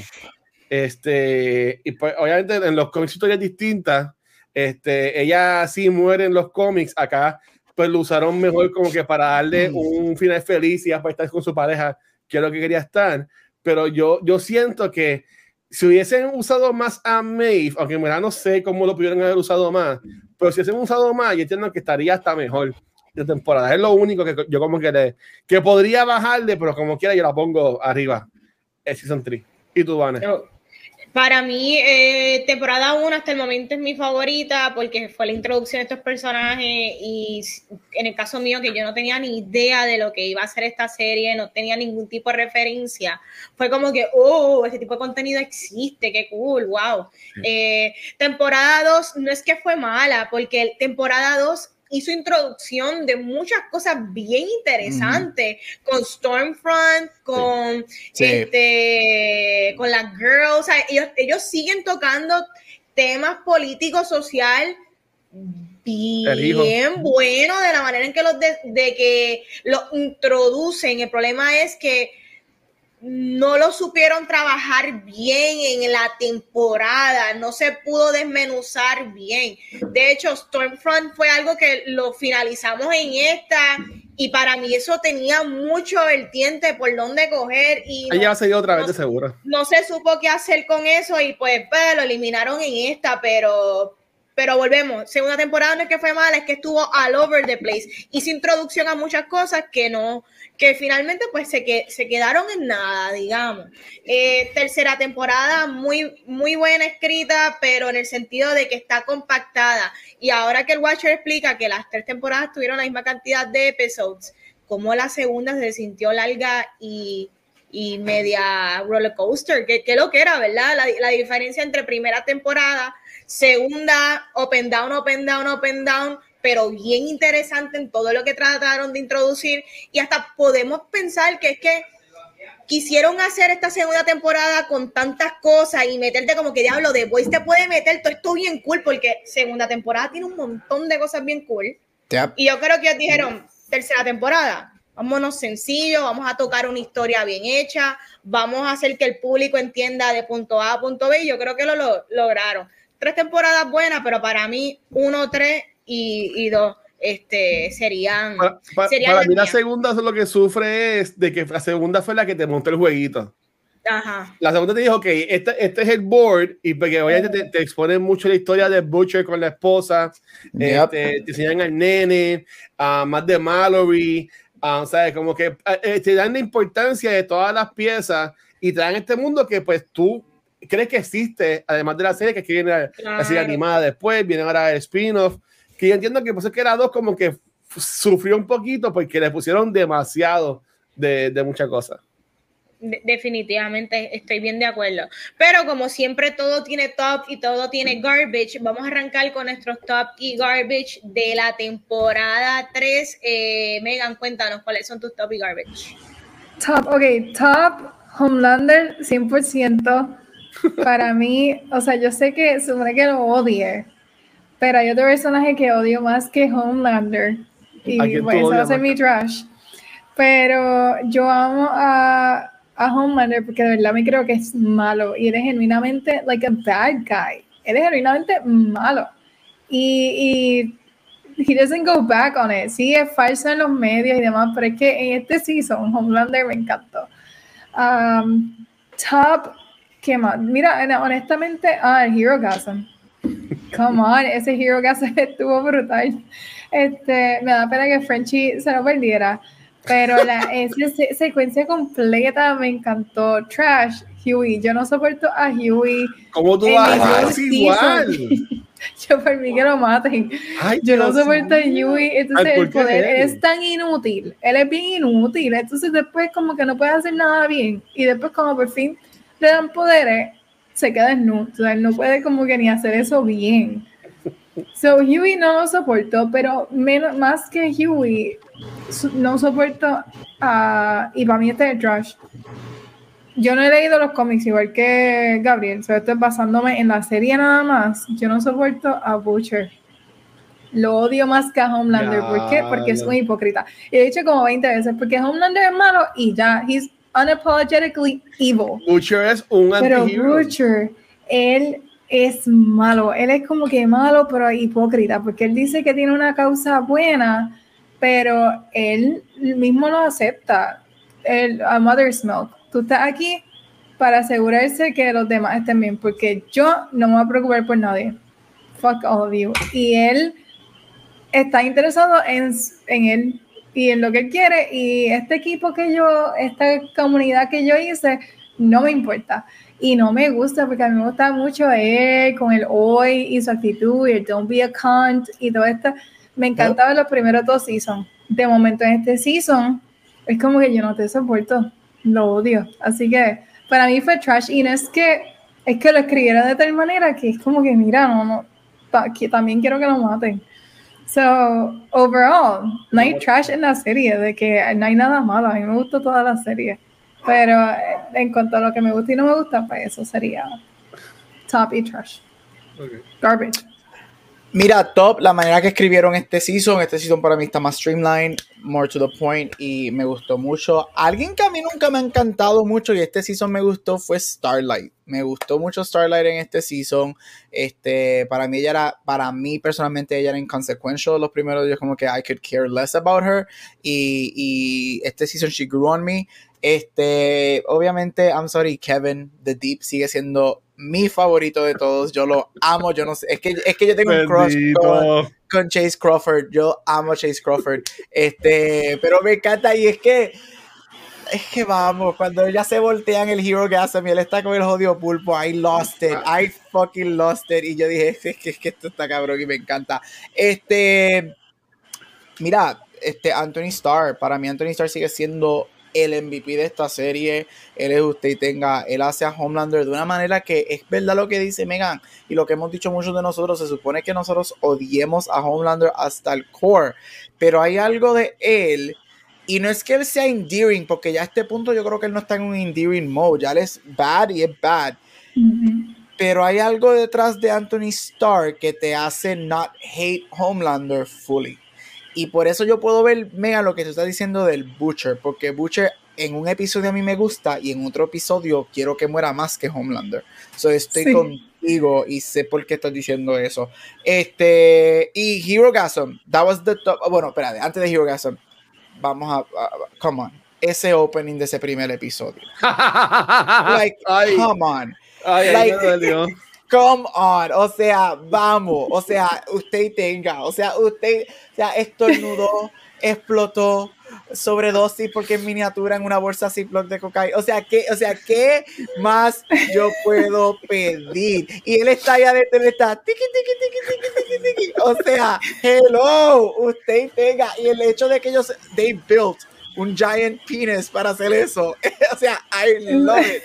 Este, y pues obviamente en los cómics historias distintas, este, ella sí muere en los cómics, acá pues lo usaron mejor como que para darle mm. un final feliz y ya para estar con su pareja, que es lo que quería estar pero yo, yo siento que si hubiesen usado más a Maeve, aunque en verdad no sé cómo lo pudieron haber usado más, pero si hubiesen usado más, yo entiendo que estaría hasta mejor de temporada. Es lo único que yo como que le, que podría bajarle, pero como quiera yo la pongo arriba. Es Season 3. ¿Y tú, Vane? Para mí, eh, temporada 1 hasta el momento es mi favorita porque fue la introducción de estos personajes y en el caso mío que yo no tenía ni idea de lo que iba a ser esta serie, no tenía ningún tipo de referencia, fue como que, oh, ese tipo de contenido existe, qué cool, wow. Eh, temporada 2 no es que fue mala, porque temporada 2 hizo introducción de muchas cosas bien interesantes con Stormfront, con este, con las girls, ellos, ellos siguen tocando temas políticos, social bien bueno de la manera en que los de, de que lo introducen. El problema es que no lo supieron trabajar bien en la temporada, no se pudo desmenuzar bien. De hecho, Stormfront fue algo que lo finalizamos en esta y para mí eso tenía mucho vertiente por dónde coger y ella no, va otra vez de seguro. No se supo qué hacer con eso y pues, pues lo eliminaron en esta, pero pero volvemos, segunda temporada no es que fue mala, es que estuvo all over the place. Hizo introducción a muchas cosas que no, que finalmente pues se, que, se quedaron en nada, digamos. Eh, tercera temporada muy, muy buena escrita, pero en el sentido de que está compactada. Y ahora que el Watcher explica que las tres temporadas tuvieron la misma cantidad de episodios, como la segunda se sintió larga y, y media roller coaster, que, que lo que era, ¿verdad? La, la diferencia entre primera temporada segunda, open down, open down, open down, pero bien interesante en todo lo que trataron de introducir. Y hasta podemos pensar que es que quisieron hacer esta segunda temporada con tantas cosas y meterte como que diablo de Voice te puede meter todo esto bien cool porque segunda temporada tiene un montón de cosas bien cool. Y yo creo que ellos dijeron, tercera temporada, vámonos sencillo, vamos a tocar una historia bien hecha, vamos a hacer que el público entienda de punto A a punto B y yo creo que lo lograron. Tres temporadas buenas, pero para mí uno, tres y, dos este, serían... Para, mí la segunda lo que sufre es de que la segunda fue la que te montó el jueguito. Ajá. La segunda te dijo, ok, este, este es el board y porque obviamente te, te exponen mucho la historia de Butcher con la esposa, este, te enseñan al nene, uh, más de Mallory, uh, ¿sabes? Como que uh, te dan la importancia de todas las piezas y te dan este mundo que pues tú crees que existe, además de la serie, que viene la, serie animada después, viene ahora el spin-off, que yo entiendo que pues es que era dos como que sufrió un poquito porque le pusieron demasiado de, de muchas cosas. definitivamente estoy bien de acuerdo. Pero como siempre todo tiene top y todo tiene garbage, vamos a arrancar con nuestros top y garbage de la temporada 3. Eh, Megan, cuéntanos cuáles son tus top y garbage. Top, ok, top Homelander 100%. Para mí, o sea, yo sé que supone que lo odie, pero hay otro personaje que odio más que Homelander. Y bueno, eso va a ser mi trash. Pero yo amo a, a Homelander porque de verdad me creo que es malo y eres genuinamente like a bad guy. Eres genuinamente malo. Y, y he doesn't go back on it. Sí, es falso en los medios y demás, pero es que en este season, Homelander me encantó. Um, top, ¿qué más? Mira, honestamente, ah, el Hero Gasm. Come on, ese Hero Gasm estuvo brutal. Este, me da pena que Frenchy se lo perdiera, pero la, esa secuencia completa me encantó. Trash, Huey. Yo no soporto a Huey. ¿Cómo tú vas igual? yo por mí que lo maten. yo no soporto a Huey. Entonces el poder es tan inútil. Él es bien inútil. Entonces después como que no puede hacer nada bien. Y después como por fin le dan poderes, se queda desnudo. O sea, él no puede como que ni hacer eso bien. So Huey no lo soporto, pero menos, más que Huey, no soporto a... y para mí este es Trash yo no he leído los cómics igual que Gabriel, sobre estoy basándome en la serie nada más. Yo no soporto a Butcher. Lo odio más que a Homelander. ¿Por qué? Porque es un hipócrita. Y he dicho como 20 veces, porque Homelander es malo y ya, he's unapologetically evil. Butcher es un Pero Butcher, él es malo. Él es como que malo, pero hipócrita, porque él dice que tiene una causa buena, pero él mismo lo acepta. El, a Mother's Milk tú estás aquí para asegurarse que los demás estén bien, porque yo no me voy a preocupar por nadie. Fuck all of you. Y él está interesado en, en él y en lo que él quiere. Y este equipo que yo, esta comunidad que yo hice, no me importa. Y no me gusta porque a mí me gusta mucho él con el hoy y su actitud y el don't be a cunt y todo esto. Me encantaba los primeros dos seasons. De momento en este season, es como que yo no te soporto lo odio. Así que para mí fue trash y no es que es que lo escribiera de tal manera que es como que mira, no, no, que también quiero que lo maten. So, overall, no hay trash en la serie, de que no hay nada malo, a mí me gustó toda la serie. Pero eh, en cuanto a lo que me gusta y no me gusta, pues eso sería top y trash. Garbage. Mira, top, la manera que escribieron este season, este season para mí está más streamlined, more to the point y me gustó mucho. Alguien que a mí nunca me ha encantado mucho y este season me gustó fue Starlight. Me gustó mucho Starlight en este season. Este, para mí ella era, para mí personalmente ella era inconsequential los primeros días, como que I could care less about her y, y este season she grew on me. Este, obviamente, I'm sorry, Kevin, The Deep sigue siendo mi favorito de todos. Yo lo amo. Yo no sé. Es que, es que yo tengo un crush con, Chase Crawford. Yo amo Chase Crawford. Este, pero me encanta. Y es que. Es que vamos, cuando ya se voltean el Hero Gas, y él está con el jodido pulpo, I lost it, I fucking lost it, y yo dije, es que, es que esto está cabrón y me encanta. Este, mira, este Anthony Starr, para mí Anthony Starr sigue siendo el MVP de esta serie, él es usted y tenga, él hace a Homelander de una manera que es verdad lo que dice Megan y lo que hemos dicho muchos de nosotros, se supone que nosotros odiemos a Homelander hasta el core, pero hay algo de él y no es que él sea endearing, porque ya a este punto yo creo que él no está en un endearing mode, ya él es bad y es bad. Pero hay algo detrás de Anthony Starr que te hace not hate Homelander fully. Y por eso yo puedo ver, mega, lo que tú estás diciendo del Butcher, porque Butcher en un episodio a mí me gusta y en otro episodio quiero que muera más que Homelander. So estoy contigo y sé por qué estás diciendo eso. Este, y Hero Gasm, that was the top. Bueno, espérate, antes de Hero Gasm, vamos a, come on, ese opening de ese primer episodio. like, come on. like, Come on, o sea, vamos, o sea, usted tenga, o sea, usted, o sea, estornudó, explotó, sobredosis porque es miniatura en una bolsa Ziploc de cocaína. O sea, ¿qué, o sea, ¿qué más yo puedo pedir? Y él está allá adentro, él está tiki, tiki, tiki, tiki, tiki, O sea, hello, usted tenga. Y el hecho de que ellos, they built un giant penis para hacer eso. o sea, I love it.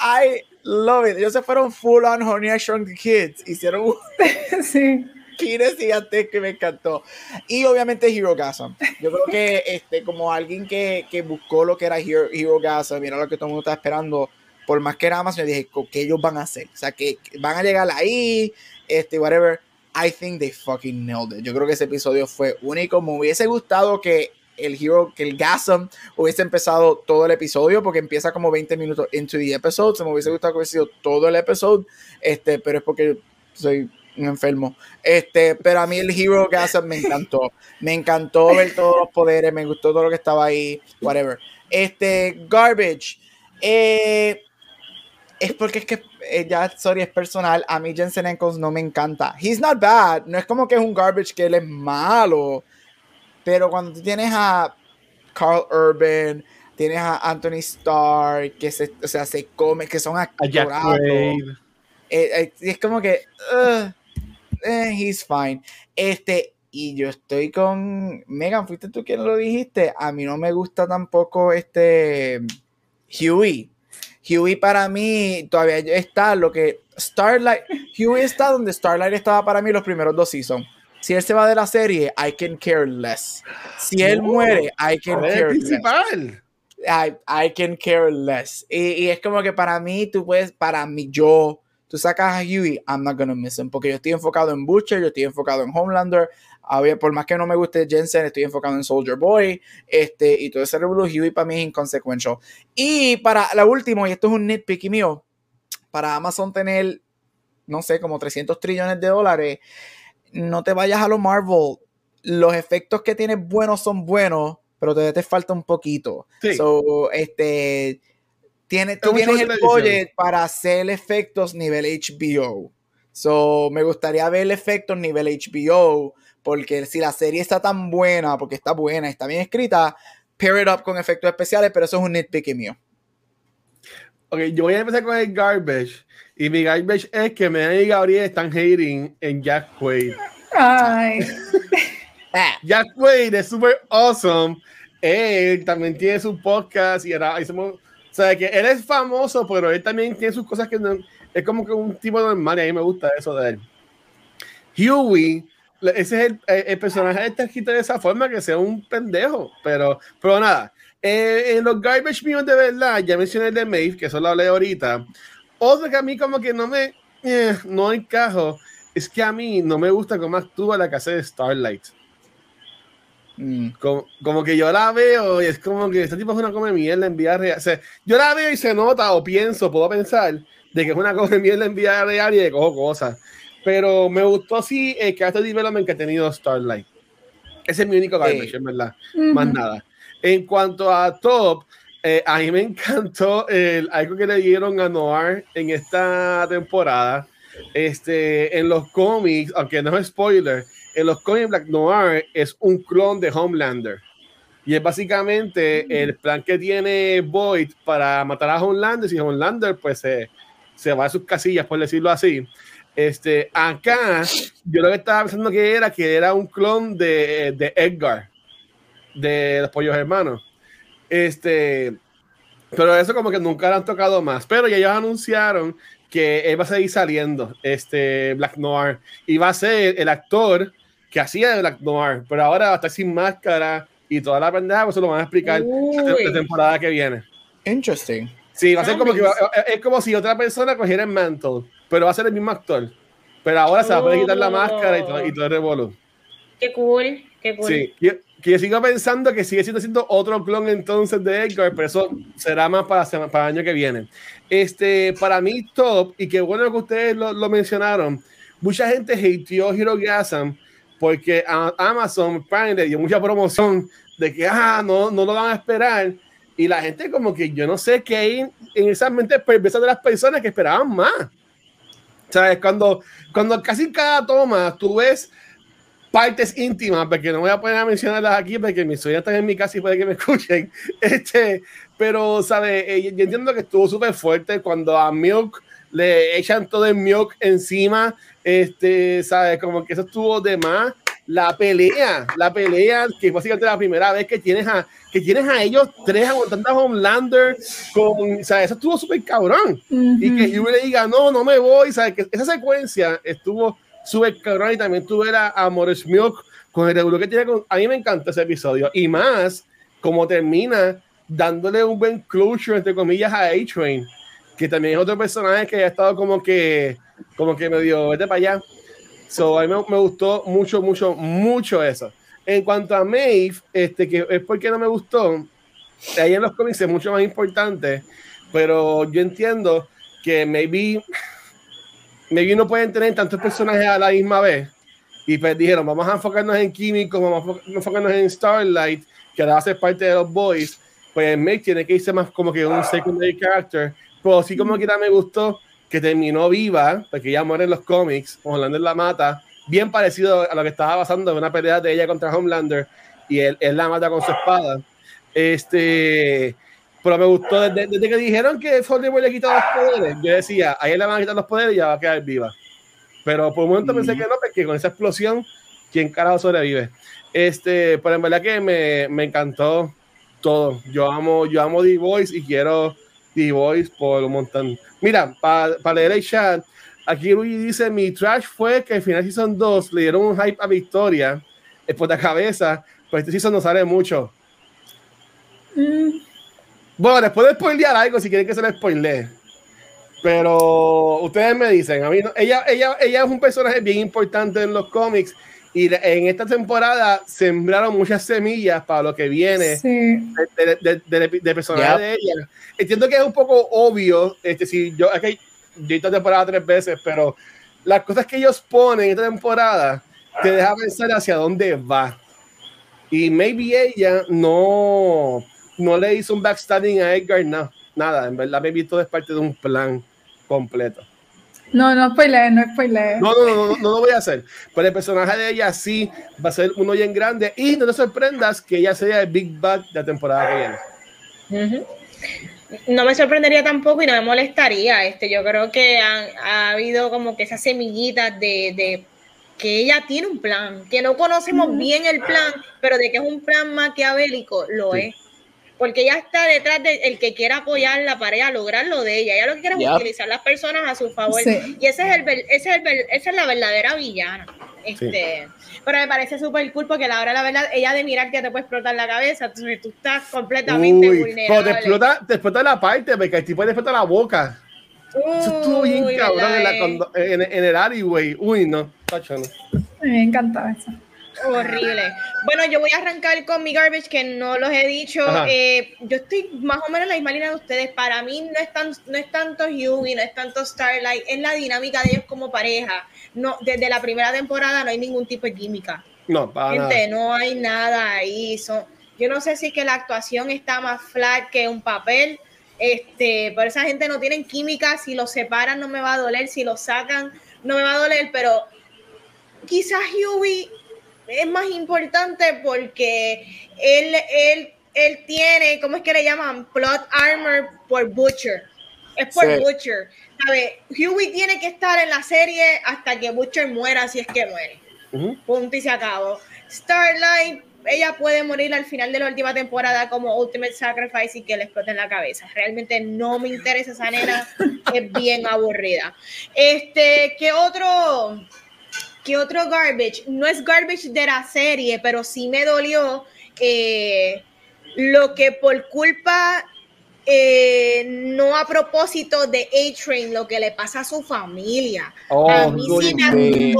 I love it. Ellos se fueron full on Honey I Shrunk the Kids. Hicieron un sí. Pines gigantes que me encantó. Y obviamente Hero Gasm. Yo creo que este, como alguien que, que buscó lo que era Hero, Hero Gasm, mira lo que todo el mundo está esperando. Por más que era más, yo dije, ¿qué ellos van a hacer? O sea, que van a llegar ahí, este, whatever. I think they fucking nailed it. Yo creo que ese episodio fue único. Me hubiese gustado que el Hero, que el Gasm hubiese empezado todo el episodio, porque empieza como 20 minutos into the episode. Se me hubiese gustado que hubiese sido todo el episodio, este, pero es porque soy un enfermo. Este, pero a mí el Hero Gasm me encantó. Me encantó ver todos los poderes, me gustó todo lo que estaba ahí, whatever. Este, Garbage. Eh, es porque es que eh, ya, sorry, es personal. A mí Jensen Ackles no me encanta. He's not bad. No es como que es un garbage que él es malo. Pero cuando tú tienes a Carl Urban, tienes a Anthony Starr, que se, o sea, se come, que son actorados. Eh, es como que, eh, he's fine. Este, y yo estoy con Megan, fuiste tú quien lo dijiste. A mí no me gusta tampoco este Huey. Huey para mí todavía está lo que Starlight, Huey está donde Starlight estaba para mí los primeros dos seasons. Si él se va de la serie, I can care less. Si él muere, I can care less. I, I, can care less. Y, y, es como que para mí, tú puedes, para mí, yo, tú sacas a Huey, I'm not gonna miss him, porque yo estoy enfocado en Butcher, yo estoy enfocado en Homelander, por más que no me guste Jensen, estoy enfocado en Soldier Boy, este, y todo ese revolución, Huey para mí es inconsecuente. Y para la última, y esto es un nitpicky mío, para Amazon tener, no sé, como 300 trillones de dólares, no te vayas a lo Marvel. Los efectos que tienes buenos son buenos, pero todavía te falta un poquito. So, este tiene, tú tienes el budget para hacer efectos nivel HBO. So, me gustaría ver el efecto nivel HBO, porque si la serie está tan buena, porque está buena, está bien escrita, pair it up con efectos especiales, pero eso es un nitpick mío. Ok, yo voy a empezar con el garbage. Y mi garbage es que me y Gabriel están hating en Jack Quaid. Ay. Jack Quaid es super awesome. Él también tiene su podcast y ahora hicimos o sea, que él es famoso, pero él también tiene sus cosas que es como que un tipo normal y a mí me gusta eso de él. Huey, ese es el, el personaje está escrito de esa forma que sea un pendejo, pero, pero nada. Eh, en los garbage míos de verdad, ya mencioné el de Maeve, que eso lo hablé ahorita. Otro que a mí como que no me, eh, no encajo, es que a mí no me gusta cómo actúa la casa de Starlight. Mm. Como, que yo la veo y es como que este tipo es una come mierda en vida real. O sea, yo la veo y se nota o pienso, puedo pensar de que es una come mierda en vida real y de cojo cosas. Pero me gustó así el este development que ha tenido Starlight. Ese es mi único garbage, en verdad. Más nada. En cuanto a Top, eh, a mí me encantó el, algo que le dieron a Noir en esta temporada. Este, en los cómics, aunque no es spoiler, en los cómics Black Noir es un clon de Homelander. Y es básicamente el plan que tiene Boyd para matar a Homelander. Si Homelander pues se, se va a sus casillas, por decirlo así. Este, acá yo lo que estaba pensando que era que era un clon de, de Edgar, de los pollos hermanos. Este, pero eso como que nunca lo han tocado más. Pero ya ellos anunciaron que él va a seguir saliendo, este Black Noir, y va a ser el actor que hacía de Black Noir, pero ahora va a estar sin máscara y toda la pendeja, pues eso lo van a explicar la temporada que viene. Interesting. Sí, va a ser como que es como si otra persona cogiera el mantle, pero va a ser el mismo actor. Pero ahora se va a poder quitar la máscara y todo, y todo el revolu. Qué cool, qué cool. Sí, que, yo sigo pensando que sigue siendo, siendo otro clon entonces de Edgar, pero eso será más para, para el año que viene. Este, para mí, top, y qué bueno que ustedes lo, lo mencionaron, mucha gente hateó Hero porque Amazon Prime le dio mucha promoción de que ah, no, no lo van a esperar. Y la gente, como que yo no sé qué hay en esas mentes perversas de las personas que esperaban más. ¿Sabes? Cuando, cuando casi cada toma tú ves partes íntimas, porque no voy a poner a mencionarlas aquí porque mis sueños están en mi casa y puede que me escuchen. Este, pero, ¿sabes? Eh, yo entiendo que estuvo súper fuerte cuando a Milk le echan todo el milk encima, este, ¿sabes? Como que eso estuvo de más. La pelea, la pelea, que básicamente la primera vez que tienes a, que tienes a ellos tres aguantando a Homelander, con, ¿sabes? Eso estuvo súper cabrón. Y que Hugh le diga, no, no me voy, ¿sabes? Que esa secuencia estuvo súper cabrón y también tuve a, a Morris Milk con el regulo que tiene con, a mí me encanta ese episodio y más como termina dándole un buen closure entre comillas a A-Train que también es otro personaje que ha estado como que, como que medio, vete para allá. So, a mí me, gustó mucho, mucho, mucho eso. En cuanto a Maeve, este, que es porque no me gustó, ahí en los cómics es mucho más importante, pero yo entiendo que maybe maybe no pueden tener tantos personajes a la misma vez. Y pues dijeron, vamos a enfocarnos en Químico, vamos a enfocarnos en Starlight, que ahora hace parte de los boys. Pues Meg tiene que irse más como que un secondary character. Pero sí como quiera me gustó que terminó viva, porque ella muere en los cómics, Homelander la mata, bien parecido a lo que estaba pasando en una pelea de ella contra Homelander, y él, él la mata con su espada. Este, pero me gustó desde, que dijeron que Soldier le quitó los poderes. Yo decía, a le van a quitar los poderes y ya va a quedar viva. Pero por un momento pensé que no, porque con esa explosión, ¿quién carajo sobrevive? Este, pero en verdad que me, me encantó todo. Yo amo, yo amo The Voice y quiero The Voice por un montón. Mira, para leer el chat, aquí Luis dice: Mi trash fue que al final Season 2 le dieron un hype a Victoria, después de cabeza, pues este Season no sale mucho. Mm. Bueno, después de spoilear algo, si quieren que se le spoilee. Pero ustedes me dicen, a mí ella, ella, ella es un personaje bien importante en los cómics y en esta temporada sembraron muchas semillas para lo que viene de, de, de, de, personaje de ella. Entiendo que es un poco obvio, este, si yo, es que yo esta temporada tres veces, pero las cosas que ellos ponen en esta temporada te deja pensar hacia dónde va. Y maybe ella no no le hizo un backstabbing a Edgar, no, nada, en verdad me vi todo es parte de un plan completo. No, no spoiler, no spoiler. No, no, no, no, no, lo voy a hacer. Pero el personaje de ella sí va a ser uno bien grande y no te sorprendas que ella sea el Big Bad de la temporada que viene. No me sorprendería tampoco y no me molestaría. Este, yo creo que ha habido como que esas semillitas de, de, que ella tiene un plan, que no conocemos bien el plan, pero de que es un plan maquiavélico, lo es porque ella está detrás del que quiera apoyarla para ella lograr lo de ella. Ella lo que quiere es utilizar las personas a su favor. Y ese es el, ese es el, esa es la verdadera villana. Este, pero me parece súper cool porque la hora la verdad, ella de mirar que te puede explotar la cabeza, entonces tú estás completamente vulnerable. Pero te explota, te explota la parte, porque el tipo te explota la boca. Eso estuvo bien cabrón en, en, el alleyway. Uy, no, tacho, no. Me encanta eso. Horrible. Bueno, yo voy a arrancar con mi garbage, que no los he dicho. Eh, yo estoy más o menos en la misma línea de ustedes. Para mí no es, tan, no es tanto Hughie, no es tanto Starlight, es la dinámica de ellos como pareja. No, desde la primera temporada no hay ningún tipo de química. No, para Gente, no hay nada ahí. Son, yo no sé si que la actuación está más flat que un papel. Este, pero esa gente no tienen química. Si los separan no me va a doler. Si los sacan no me va a doler. Pero quizás Hughie es más importante porque él, él, él tiene, ¿cómo es que le llaman? Plot armor por Butcher. Es por Butcher. ¿Sabe? Huey tiene que estar en la serie hasta que Butcher muera, si es que muere. Punto y se acabó. Starlight, ella puede morir al final de la última temporada como Ultimate Sacrifice y que le exploten la cabeza. Realmente no me interesa esa nena, es bien aburrida. Este, ¿qué otro? ¿Qué otro garbage? No es garbage de la serie, pero sí me dolió eh, lo que por culpa, eh, no a propósito de A-Train, lo que le pasa a su familia. Oh, a, mí sí me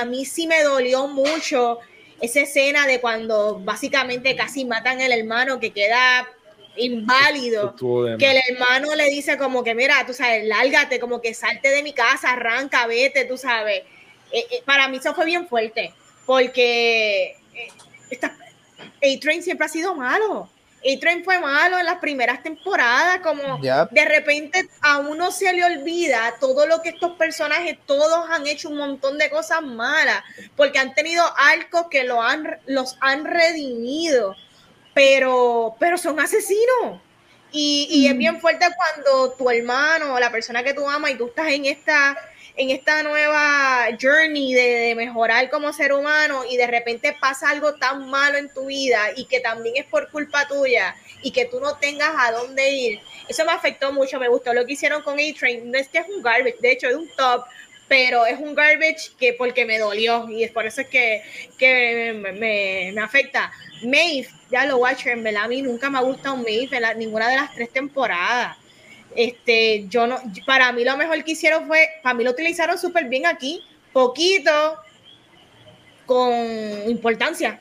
a mí sí me dolió mucho esa escena de cuando básicamente casi matan al hermano que queda inválido, que el hermano le dice como que, mira, tú sabes, lárgate, como que salte de mi casa, arranca, vete, tú sabes. Eh, eh, para mí eso fue bien fuerte, porque eh, A-Train siempre ha sido malo. A-Train fue malo en las primeras temporadas, como de repente a uno se le olvida todo lo que estos personajes, todos han hecho un montón de cosas malas, porque han tenido arcos que lo han, los han redimido, pero, pero son asesinos. Y, y es mm. bien fuerte cuando tu hermano o la persona que tú amas y tú estás en esta en esta nueva journey de, mejorar como ser humano y de repente pasa algo tan malo en tu vida y que también es por culpa tuya y que tú no tengas a dónde ir. Eso me afectó mucho, me gustó lo que hicieron con A-Train. No es que es un garbage, de hecho es un top, pero es un garbage que porque me dolió y es por eso es que, que me, me, afecta. Maeve, ya lo watcher, en verdad a mí nunca me ha gustado Maeve en ninguna de las tres temporadas. Este, yo no, para mí lo mejor que hicieron fue, para mí lo utilizaron súper bien aquí, poquito, con importancia.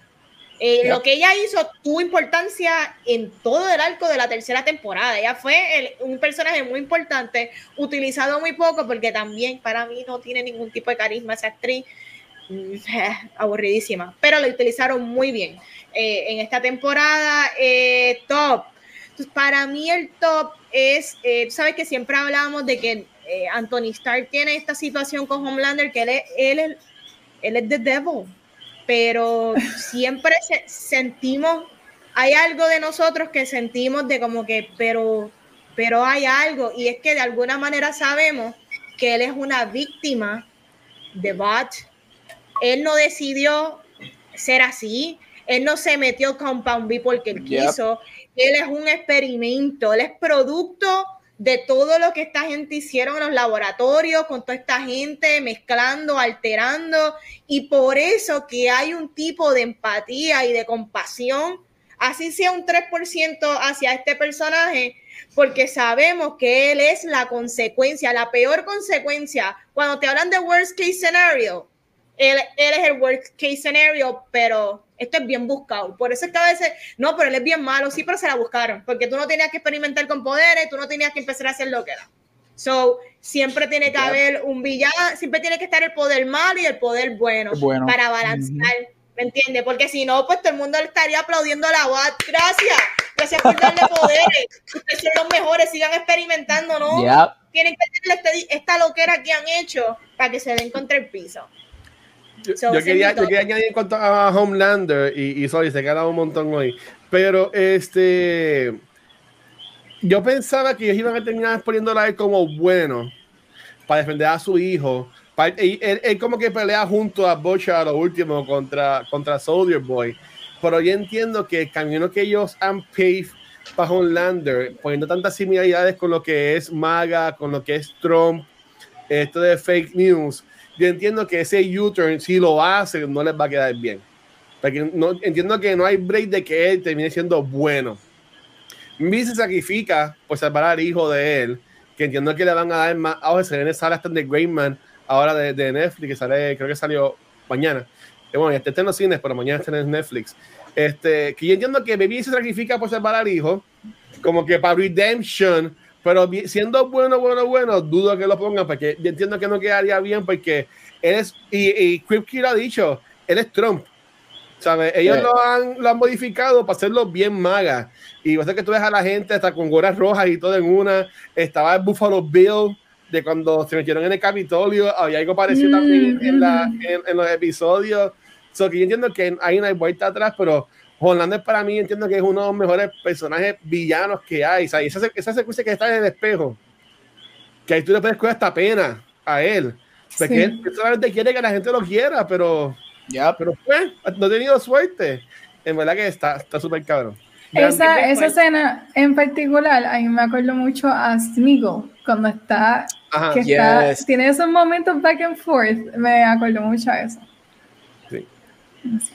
Eh, lo que ella hizo tuvo importancia en todo el arco de la tercera temporada. Ella fue un personaje muy importante, utilizado muy poco, porque también para mí no tiene ningún tipo de carisma esa actriz. Aburridísima, pero lo utilizaron muy bien eh, en esta temporada. Eh, top. para mí el top es, sabes que siempre hablábamos de que Anthony Stark tiene esta situación con Homelander, que él es, él él es the devil pero siempre sentimos, hay algo de nosotros que sentimos de como que, pero, pero hay algo, y es que de alguna manera sabemos que él es una víctima de Bot. Él no decidió ser así, él no se metió con Compound B porque él quiso, él es un experimento, él es producto de todo lo que esta gente hicieron en los laboratorios, con toda esta gente mezclando, alterando, y por eso que hay un tipo de empatía y de compasión, así sea un 3% hacia este personaje, porque sabemos que él es la consecuencia, la peor consecuencia. Cuando te hablan de worst case scenario, él, él es el worst case scenario, pero esto es bien buscado. Por eso es que a veces, no, pero él es bien malo, sí, pero se la buscaron, porque tú no tenías que experimentar con poderes, tú no tenías que empezar a hacer lo que era. So, siempre tiene que haber un villano, siempre tiene que estar el poder malo y el poder bueno, para balancear, ¿me entiendes? Porque si no, pues todo el mundo le estaría aplaudiendo a la BAT. Gracias, gracias por darle poderes. Ustedes son los mejores, sigan experimentando, ¿no? Tienen que tener esta, esta loquera que han hecho para que se den contra el piso. Yo, quería, añadir en cuanto a Homelander y, y sorry, se quedado un montón hoy. Pero este. Yo pensaba que ellos iban a terminar poniéndola a él como bueno para defender a su hijo. él, como que pelea junto a Butcher a lo último contra, contra Soldier Boy. Pero yo entiendo que el camino que ellos han paved para Homelander, poniendo tantas similaridades con lo que es MAGA, con lo que es Trump, esto de fake news, yo entiendo que ese U-turn, si lo hace, no les va a quedar bien. Porque no, entiendo que no hay break de que él termine siendo bueno. Mi se sacrifica por salvar al hijo de él, que entiendo que le van a dar más. Ahora se viene sale hasta de Greyman, ahora de, de, Netflix, que sale, creo que salió mañana. Que bueno, ya está en los cines, pero mañana está en Netflix. Este, que yo entiendo que Baby se sacrifica por salvar al hijo, como que para redemption pero siendo bueno, bueno, bueno, dudo que lo pongan porque yo entiendo que no quedaría bien porque él es, y, y Kripke lo ha dicho, él es Trump. ¿Sabes? Ellos lo, han, lo han modificado para hacerlo bien maga. Y vas a que tú ves a la gente hasta con gorras rojas y todo en una. Estaba el Buffalo Bill de cuando se metieron en el Capitolio. Había algo parecido también en, la, mm. en, en, los episodios. So que yo entiendo que hay una vuelta atrás, pero Hollander para mí entiendo que es uno de los mejores personajes villanos que hay. esa, esa secuencia que está en el espejo, que ahí tú le puedes coger esta pena a él. Porque él solamente quiere que la gente lo quiera, pero, ya pero pues, no ha tenido suerte. En verdad que está súper cabrón. Esa, esa escena en particular, a mí me acuerdo mucho a Smeagol, cuando está, que está, tiene esos momentos back and forth, me acuerdo mucho a eso.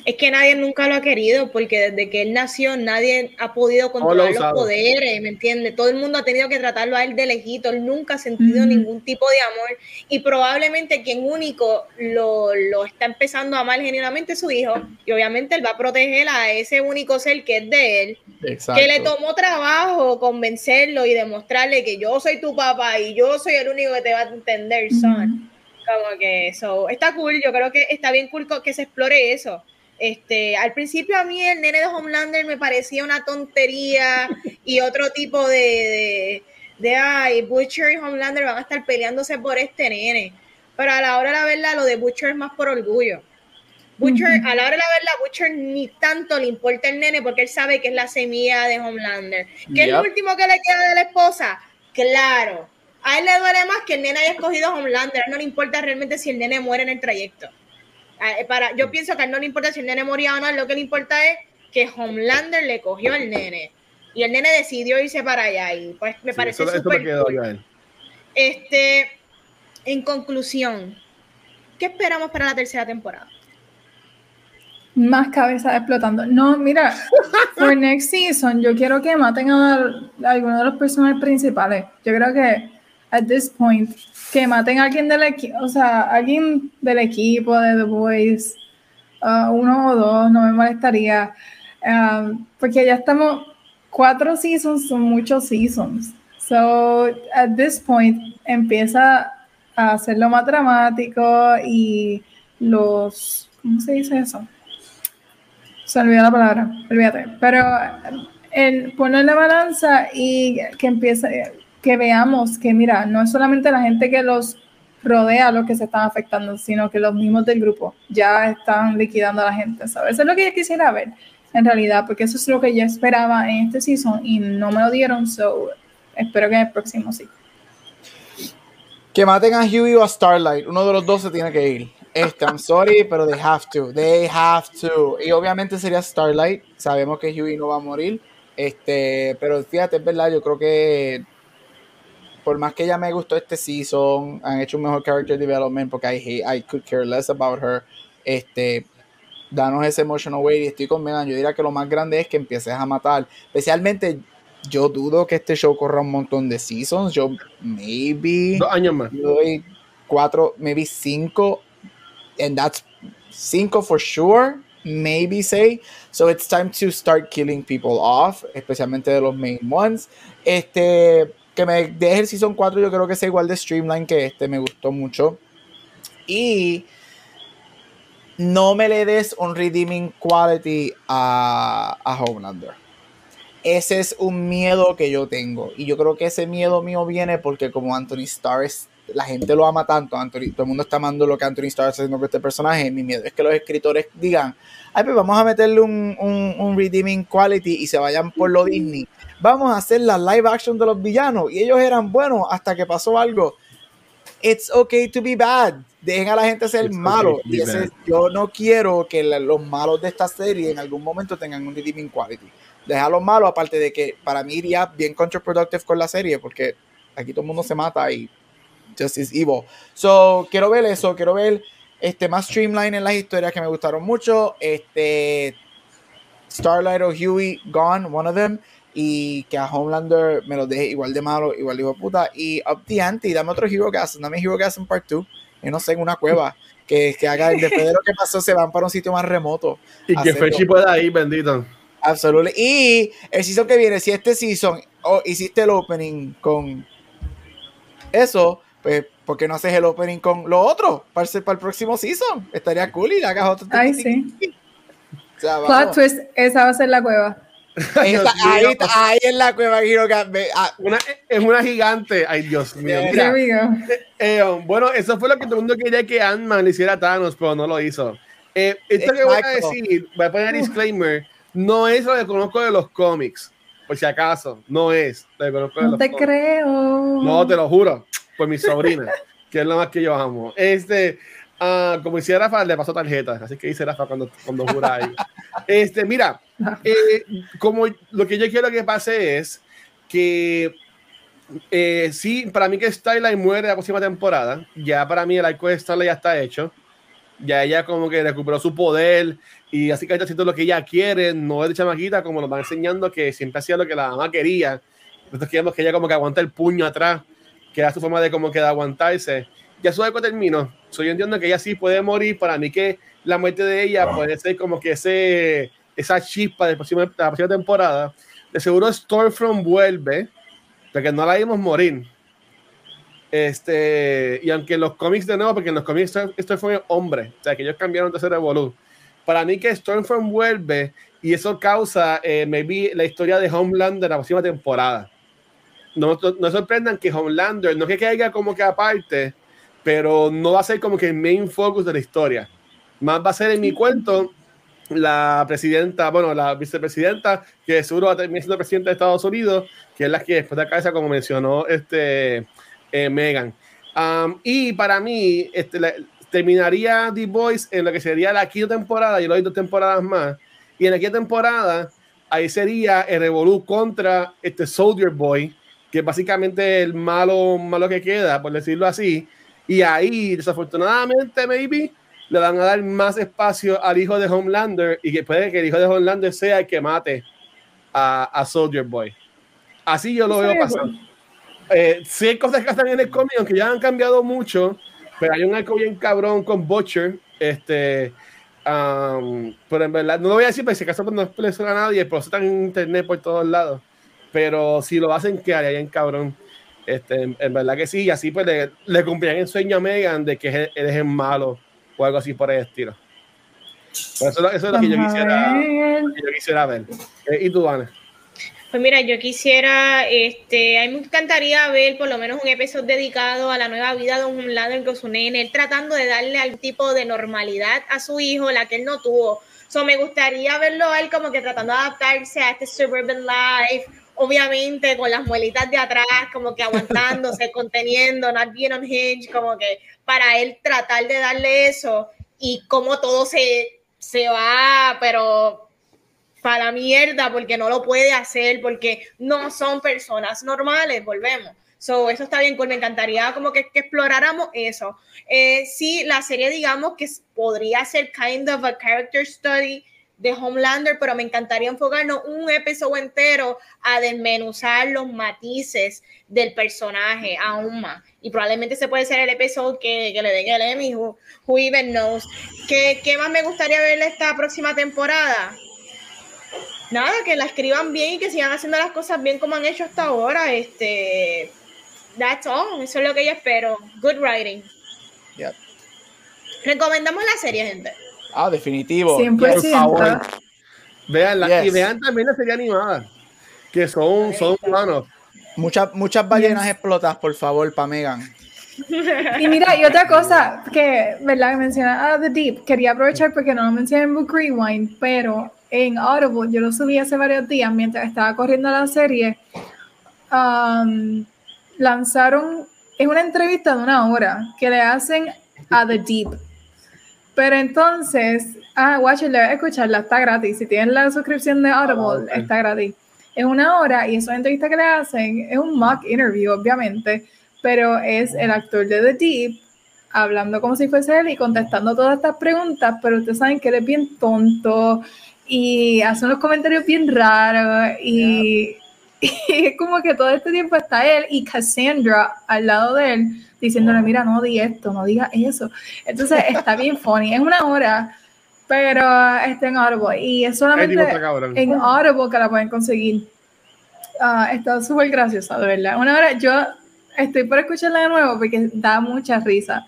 Es que nadie nunca lo ha querido, porque desde que él nació nadie ha podido controlar los poderes, ¿me entiendes? Todo el mundo ha tenido que tratarlo a él de lejito, él nunca ha sentido ningún tipo de amor y probablemente quien único lo, lo, está empezando a amar genuinamente es su hijo y obviamente él va a proteger a ese único ser que es de él, que le tomó trabajo convencerlo y demostrarle que yo soy tu papá y yo soy el único que te va a entender, son. Como que eso está cool, yo creo que está bien cool que se explore eso. Este, al principio a mí el nene de Homelander me parecía una tontería y otro tipo de, de, de, ay, Butcher y Homelander van a estar peleándose por este nene. Pero a la hora de la verdad, lo de Butcher es más por orgullo. Butcher, a la hora de la verdad, Butcher ni tanto le importa el nene porque él sabe que es la semilla de Homelander. ¿Qué es lo último que le queda de la esposa? Claro, a él le duele más que el nene haya escogido a Homelander. A él no le importa realmente si el nene muere en el trayecto. Para, yo pienso que a él no le importa si el nene moría o no. Lo que le importa es que Homelander le cogió al nene. Y el nene decidió irse para allá. Y pues me parece súper cool. Este, en conclusión, ¿qué esperamos para la tercera temporada? Más cabezas explotando. No, mira, for next season, yo quiero que maten a, a alguno de los personajes principales. Yo creo que at this point que maten a alguien del equipo, o sea, alguien del equipo de The Boys, uh, uno o dos, no me molestaría, um, porque ya estamos, cuatro seasons son muchos seasons. So, at this point, empieza a hacerlo más dramático y los, ¿cómo se dice eso? Se olvidó la palabra, olvídate. Pero el poner la balanza y que empiece, que veamos que, mira, no es solamente la gente que los rodea los que se están afectando, sino que los mismos del grupo ya están liquidando a la gente, ¿sabes? Eso es lo que yo quisiera ver, en realidad, porque eso es lo que yo esperaba en este season y no me lo dieron, so espero que en el próximo sí. Que maten a Huey o a Starlight, uno de los dos se tiene que ir. Este, I'm sorry, pero they have to, they have to. Y obviamente sería Starlight, sabemos que Huey no va a morir, este, pero fíjate, es verdad, yo creo que por más que ella me gustó este season, han hecho un mejor character development porque I I could care less about her. Este, danos ese emotional weight y estoy con Megan. Yo diría que lo más grande es que empieces a matar. Especialmente, yo dudo que este show corra un montón de seasons. Yo, maybe. Dos años más. doy cuatro, maybe cinco. And that's cinco for sure. Maybe say. So it's time to start killing people off, especialmente de los main ones. Este que me deje el Season 4 yo creo que es igual de streamline que este, me gustó mucho. Y no me le des un redeeming quality a, a Homelander. Ese es un miedo que yo tengo. Y yo creo que ese miedo mío viene porque como Anthony Starr la gente lo ama tanto, Anthony, todo el mundo está amando lo que Anthony Starr está haciendo con este personaje. Mi miedo es que los escritores digan, ay, pues vamos a meterle un, un, un redeeming quality y se vayan por lo Disney vamos a hacer la live action de los villanos. Y ellos eran buenos hasta que pasó algo. It's okay to be bad. Dejen a la gente ser malo. y yo no quiero que los malos de esta serie en algún momento tengan un redeeming quality. Deja a los malos, aparte de que para mí iría bien counterproductive con la serie, porque aquí todo el mundo se mata y just is evil. So, quiero ver eso, quiero ver este, más streamline en las historias que me gustaron mucho. Este, Starlight o Huey, Gone, one of them y que a Homelander me lo deje igual de malo, igual de hijo de puta. Y up the ante, dame otro Hero Gas, dame Hero Gas en Part 2, y no sé, en una cueva. Que, que haga, después de lo que pasó, se van para un sitio más remoto. Y que Fechi pueda ir, bendito. Absolutamente. Y el season que viene, si este season oh, hiciste el opening con eso, pues, ¿por qué no haces el opening con lo otro? Para, para el próximo season. Estaría cool y le hagas otro. Ay, sí. Plot twist, esa va a ser la cueva. Ahí, ahí, en la cueva ah. una, es una gigante. Ay, Dios mío. Eh, eh, um, bueno, eso fue lo que todo el mundo quería que Ant-Man le hiciera a Thanos, pero no lo hizo. Eh, esto que voy a decir, voy a poner disclaimer, no es lo que conozco de los cómics, por si acaso, no es lo que conozco de no te creo. No, te lo juro, por mi sobrina, que es lo más que yo amo. Este, uh, como decía Rafa, le pasó tarjeta, así que dice Rafa cuando, cuando jura ahí. Este, mira, eh, como lo que yo quiero que pase es que eh, sí, para mí que Starlight muere la próxima temporada, ya para mí el arco de Starlight ya está hecho, ya ella como que recuperó su poder y así que está haciendo lo que ella quiere, no es de chamaquita como nos van enseñando que siempre hacía lo que la mamá quería, nosotros queremos que ella como que aguanta el puño atrás, que era su forma de como que de aguantarse, ya su arco terminó, so, yo entiendo que ella sí puede morir, para mí que la muerte de ella puede ser como que ese esa chispa de, la próxima temporada. De seguro Stormfront vuelve, porque no la vimos morir. Este, y aunque en los cómics de nuevo, porque en los cómics esto fue hombre, o sea que ellos cambiaron de ser Evolu. Para mí que Stormfront vuelve y eso causa, eh, maybe, la historia de Homelander la próxima temporada. No, no sorprendan que Homelander, no es que caiga como que aparte, pero no va a ser como que el main focus de la historia. Más va a ser en mi cuento la presidenta, bueno, la vicepresidenta, que seguro va a terminar siendo presidenta de Estados Unidos, que es la que después de cabeza, como mencionó este eh, Megan. y para mí, este, terminaría The Voice en lo que sería la quinta temporada, y lo hay dos temporadas más. Y en la quinta temporada, ahí sería el Revolu contra este Soldier Boy, que es básicamente el malo, malo que queda, por decirlo así. Y ahí, desafortunadamente, maybe le van a dar más espacio al hijo de Homelander y que puede que el hijo de Homelander sea el que mate a, Soldier Boy. Así yo lo veo pasar. Eh, sí hay cosas que están en el cómic, aunque ya han cambiado mucho, pero hay un arco bien cabrón con Butcher, este, Um, pero en verdad, no lo voy a decir porque si acaso no es a nadie, pero eso está en internet por todos lados. Pero si lo hacen, quedaría bien cabrón. Este, en, verdad que sí, y así pues le, le cumplían el sueño a Megan de que eres el malo o algo así por el estilo. eso, es lo que yo quisiera, yo quisiera ver. Eh, ¿Y tú, Ana? Pues mira, yo quisiera, este, a mí me encantaría ver por lo menos un episodio dedicado a la nueva vida de un lado con su nene, él tratando de darle algún tipo de normalidad a su hijo, la que él no tuvo. So, me gustaría verlo a él como que tratando de adaptarse a este suburban life, obviamente con las muelitas de atrás, como que aguantándose, conteniendo, not being on hinge, como que para él tratar de darle eso y como todo se, se va, pero para la mierda porque no lo puede hacer, porque no son personas normales, volvemos. So, eso está bien, pues me encantaría como que, que exploráramos eso. Eh, sí, la serie digamos que podría ser kind of a character study de Homelander, pero me encantaría enfocarnos un episodio entero a desmenuzar los matices del personaje aún más. Y probablemente se puede ser el episodio que, que le den el Emmy, who, even knows. ¿Qué, ¿Qué más me gustaría ver esta próxima temporada? nada, que la escriban bien y que sigan haciendo las cosas bien como han hecho hasta ahora. Este, that's all. Eso es lo que yo espero. Good writing. Yep. Recomendamos la serie, gente. Ah, definitivo. Por favor. Vean la, y vean también la serie animada, que son, son humanos. Muchas, muchas ballenas explotas, por favor, para Megan. Y mira, y otra cosa que, ¿verdad? Que menciona a The Deep, quería aprovechar porque no lo mencioné en Book Rewind, pero en Audible, yo lo subí hace varios días mientras estaba corriendo la serie, um, lanzaron, es una entrevista de una hora que le hacen a The Deep. Pero entonces, ah, watchenla, escucharla, está gratis. Si tienen la suscripción de Audible, ah, está gratis. Es una hora y esa entrevista que le hacen es un mock interview, obviamente, pero es el actor de The Deep hablando como si fuese él y contestando todas estas preguntas, pero ustedes saben que él es bien tonto, y hace unos comentarios bien raros y, es como que todo este tiempo está él y Cassandra al lado de él diciéndole, mira, no di esto, no digas eso. Entonces está bien funny, es una hora, pero está en Audible y es solamente en Audible que la pueden conseguir. Uh, está súper graciosa, de verdad. Una hora, yo estoy por escucharla de nuevo porque da mucha risa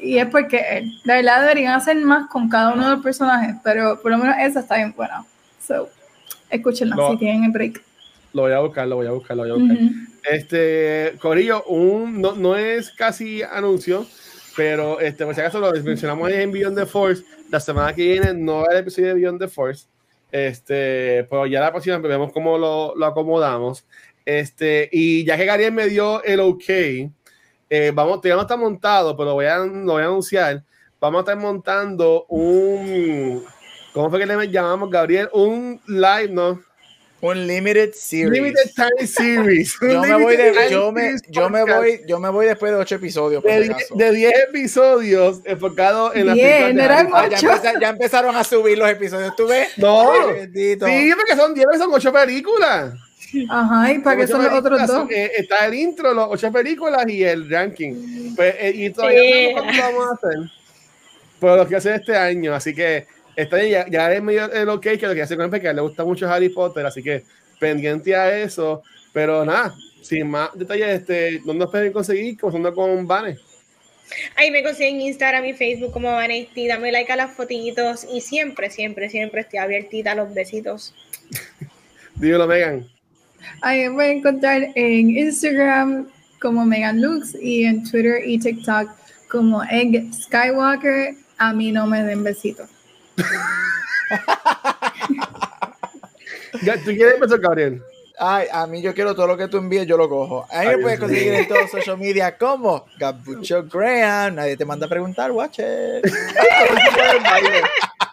y es porque de verdad deberían hacer más con cada uno de los personajes, pero por lo menos esa está bien buena. So, escúchenla si tienen el break. Lo voy a buscar, lo voy a buscar, lo voy a buscar. Este, Corillo, un, no, no, es casi anuncio, pero este, por si acaso lo mencionamos en Beyond the Force. La semana que viene no va el episodio de Beyond the Force. Este, pero ya la próxima vemos cómo lo, lo acomodamos. Este, y ya que Gabriel me dio el ok, eh, vamos, todavía no está montado, pero voy a, lo voy a anunciar. Vamos a estar montando un, ¿cómo fue que le llamamos, Gabriel? Un live, ¿no? Un limited series. Limited time series. yo, me voy yo, me, yo, me voy, yo me voy después de ocho episodios. De 10 episodios enfocados en la ah, ya, ya, empezaron a subir los episodios. ¿Tú ves? No. sí, porque son 10 son 8 películas. Ajá, y para que son los otros dos. Eh, está el intro, las ocho películas y el ranking. Pues, eh, y todavía no sé vamos a hacer. Pero lo que hace este año, así que está ya, ya es medio el ok que lo que hace con que le gusta mucho Harry Potter, así que pendiente a eso. Pero nada, sin más detalles, este, ¿dónde nos pueden conseguir? Comenzando con Vane. Ahí me consiguen Instagram y Facebook como Vanesti, dame like a las fotitos y siempre, siempre, siempre estoy abiertita a los besitos. Dímelo, Megan. Ahí me voy a encontrar en Instagram como Megan Lux y en Twitter y TikTok como Egg Skywalker. A mí no me den besitos. ¿Tú quieres empezar, Gabriel? Ay, a mí yo quiero todo lo que tú envíes, yo lo cojo. Ahí me puedes conseguir en todos social media como Gabucho Graham. Nadie te manda a preguntar, watch it.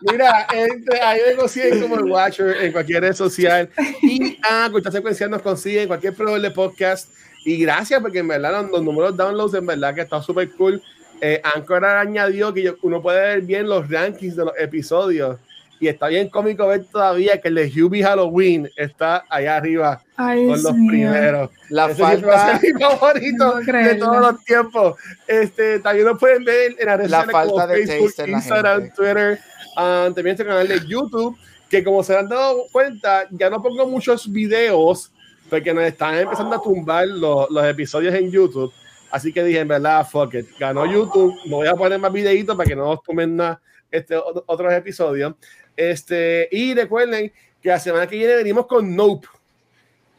Mira, entre, ahí me consiguen como el Watcher en cualquier red social. Y a ah, Secuencial nos consigue en cualquier proveedor de podcast. Y gracias, porque en verdad los, números downloads, en verdad que está súper cool. Eh, Anchor añadió que uno puede ver bien los rankings de los episodios Y está bien cómico ver todavía que el de Hubie Halloween está allá arriba con los primeros. La falta mi favorito de todos los tiempos. Este, también lo pueden ver en las la falta de Facebook, Instagram, Twitter, um, también este canal de YouTube, que como se han dado cuenta, ya no pongo muchos videos porque nos están empezando a tumbar los, los episodios en YouTube. Así que dije, en verdad, fuck it. Ganó YouTube. No voy a poner más videitos para que no nos tomen nada este, otros episodios. Este, y recuerden que la semana que viene venimos con Nope.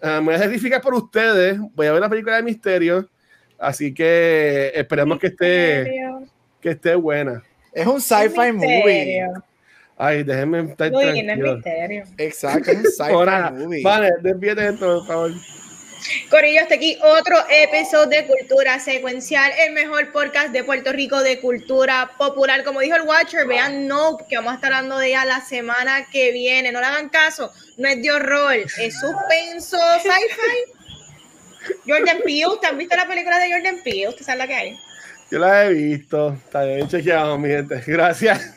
Uh, me voy a certificar por ustedes. Voy a ver la película de misterio. Así que esperemos que esté, que esté buena. Es un sci-fi movie. Ay, déjenme estar misterio. Exacto, es un sci-fi movie. Vale, desvíate esto, por favor. Corillo, hasta aquí otro episodio de Cultura Secuencial, el mejor podcast de Puerto Rico de cultura popular. Como dijo el Watcher, vean No, que vamos a estar hablando de ella la semana que viene. No le hagan caso, no es de horror, es suspenso, sci-fi. Jordan Peele, ¿usted han visto la película de Jordan Peele? ¿Usted sabe la que hay? Yo la he visto, está bien chequeado, mi gente. Gracias.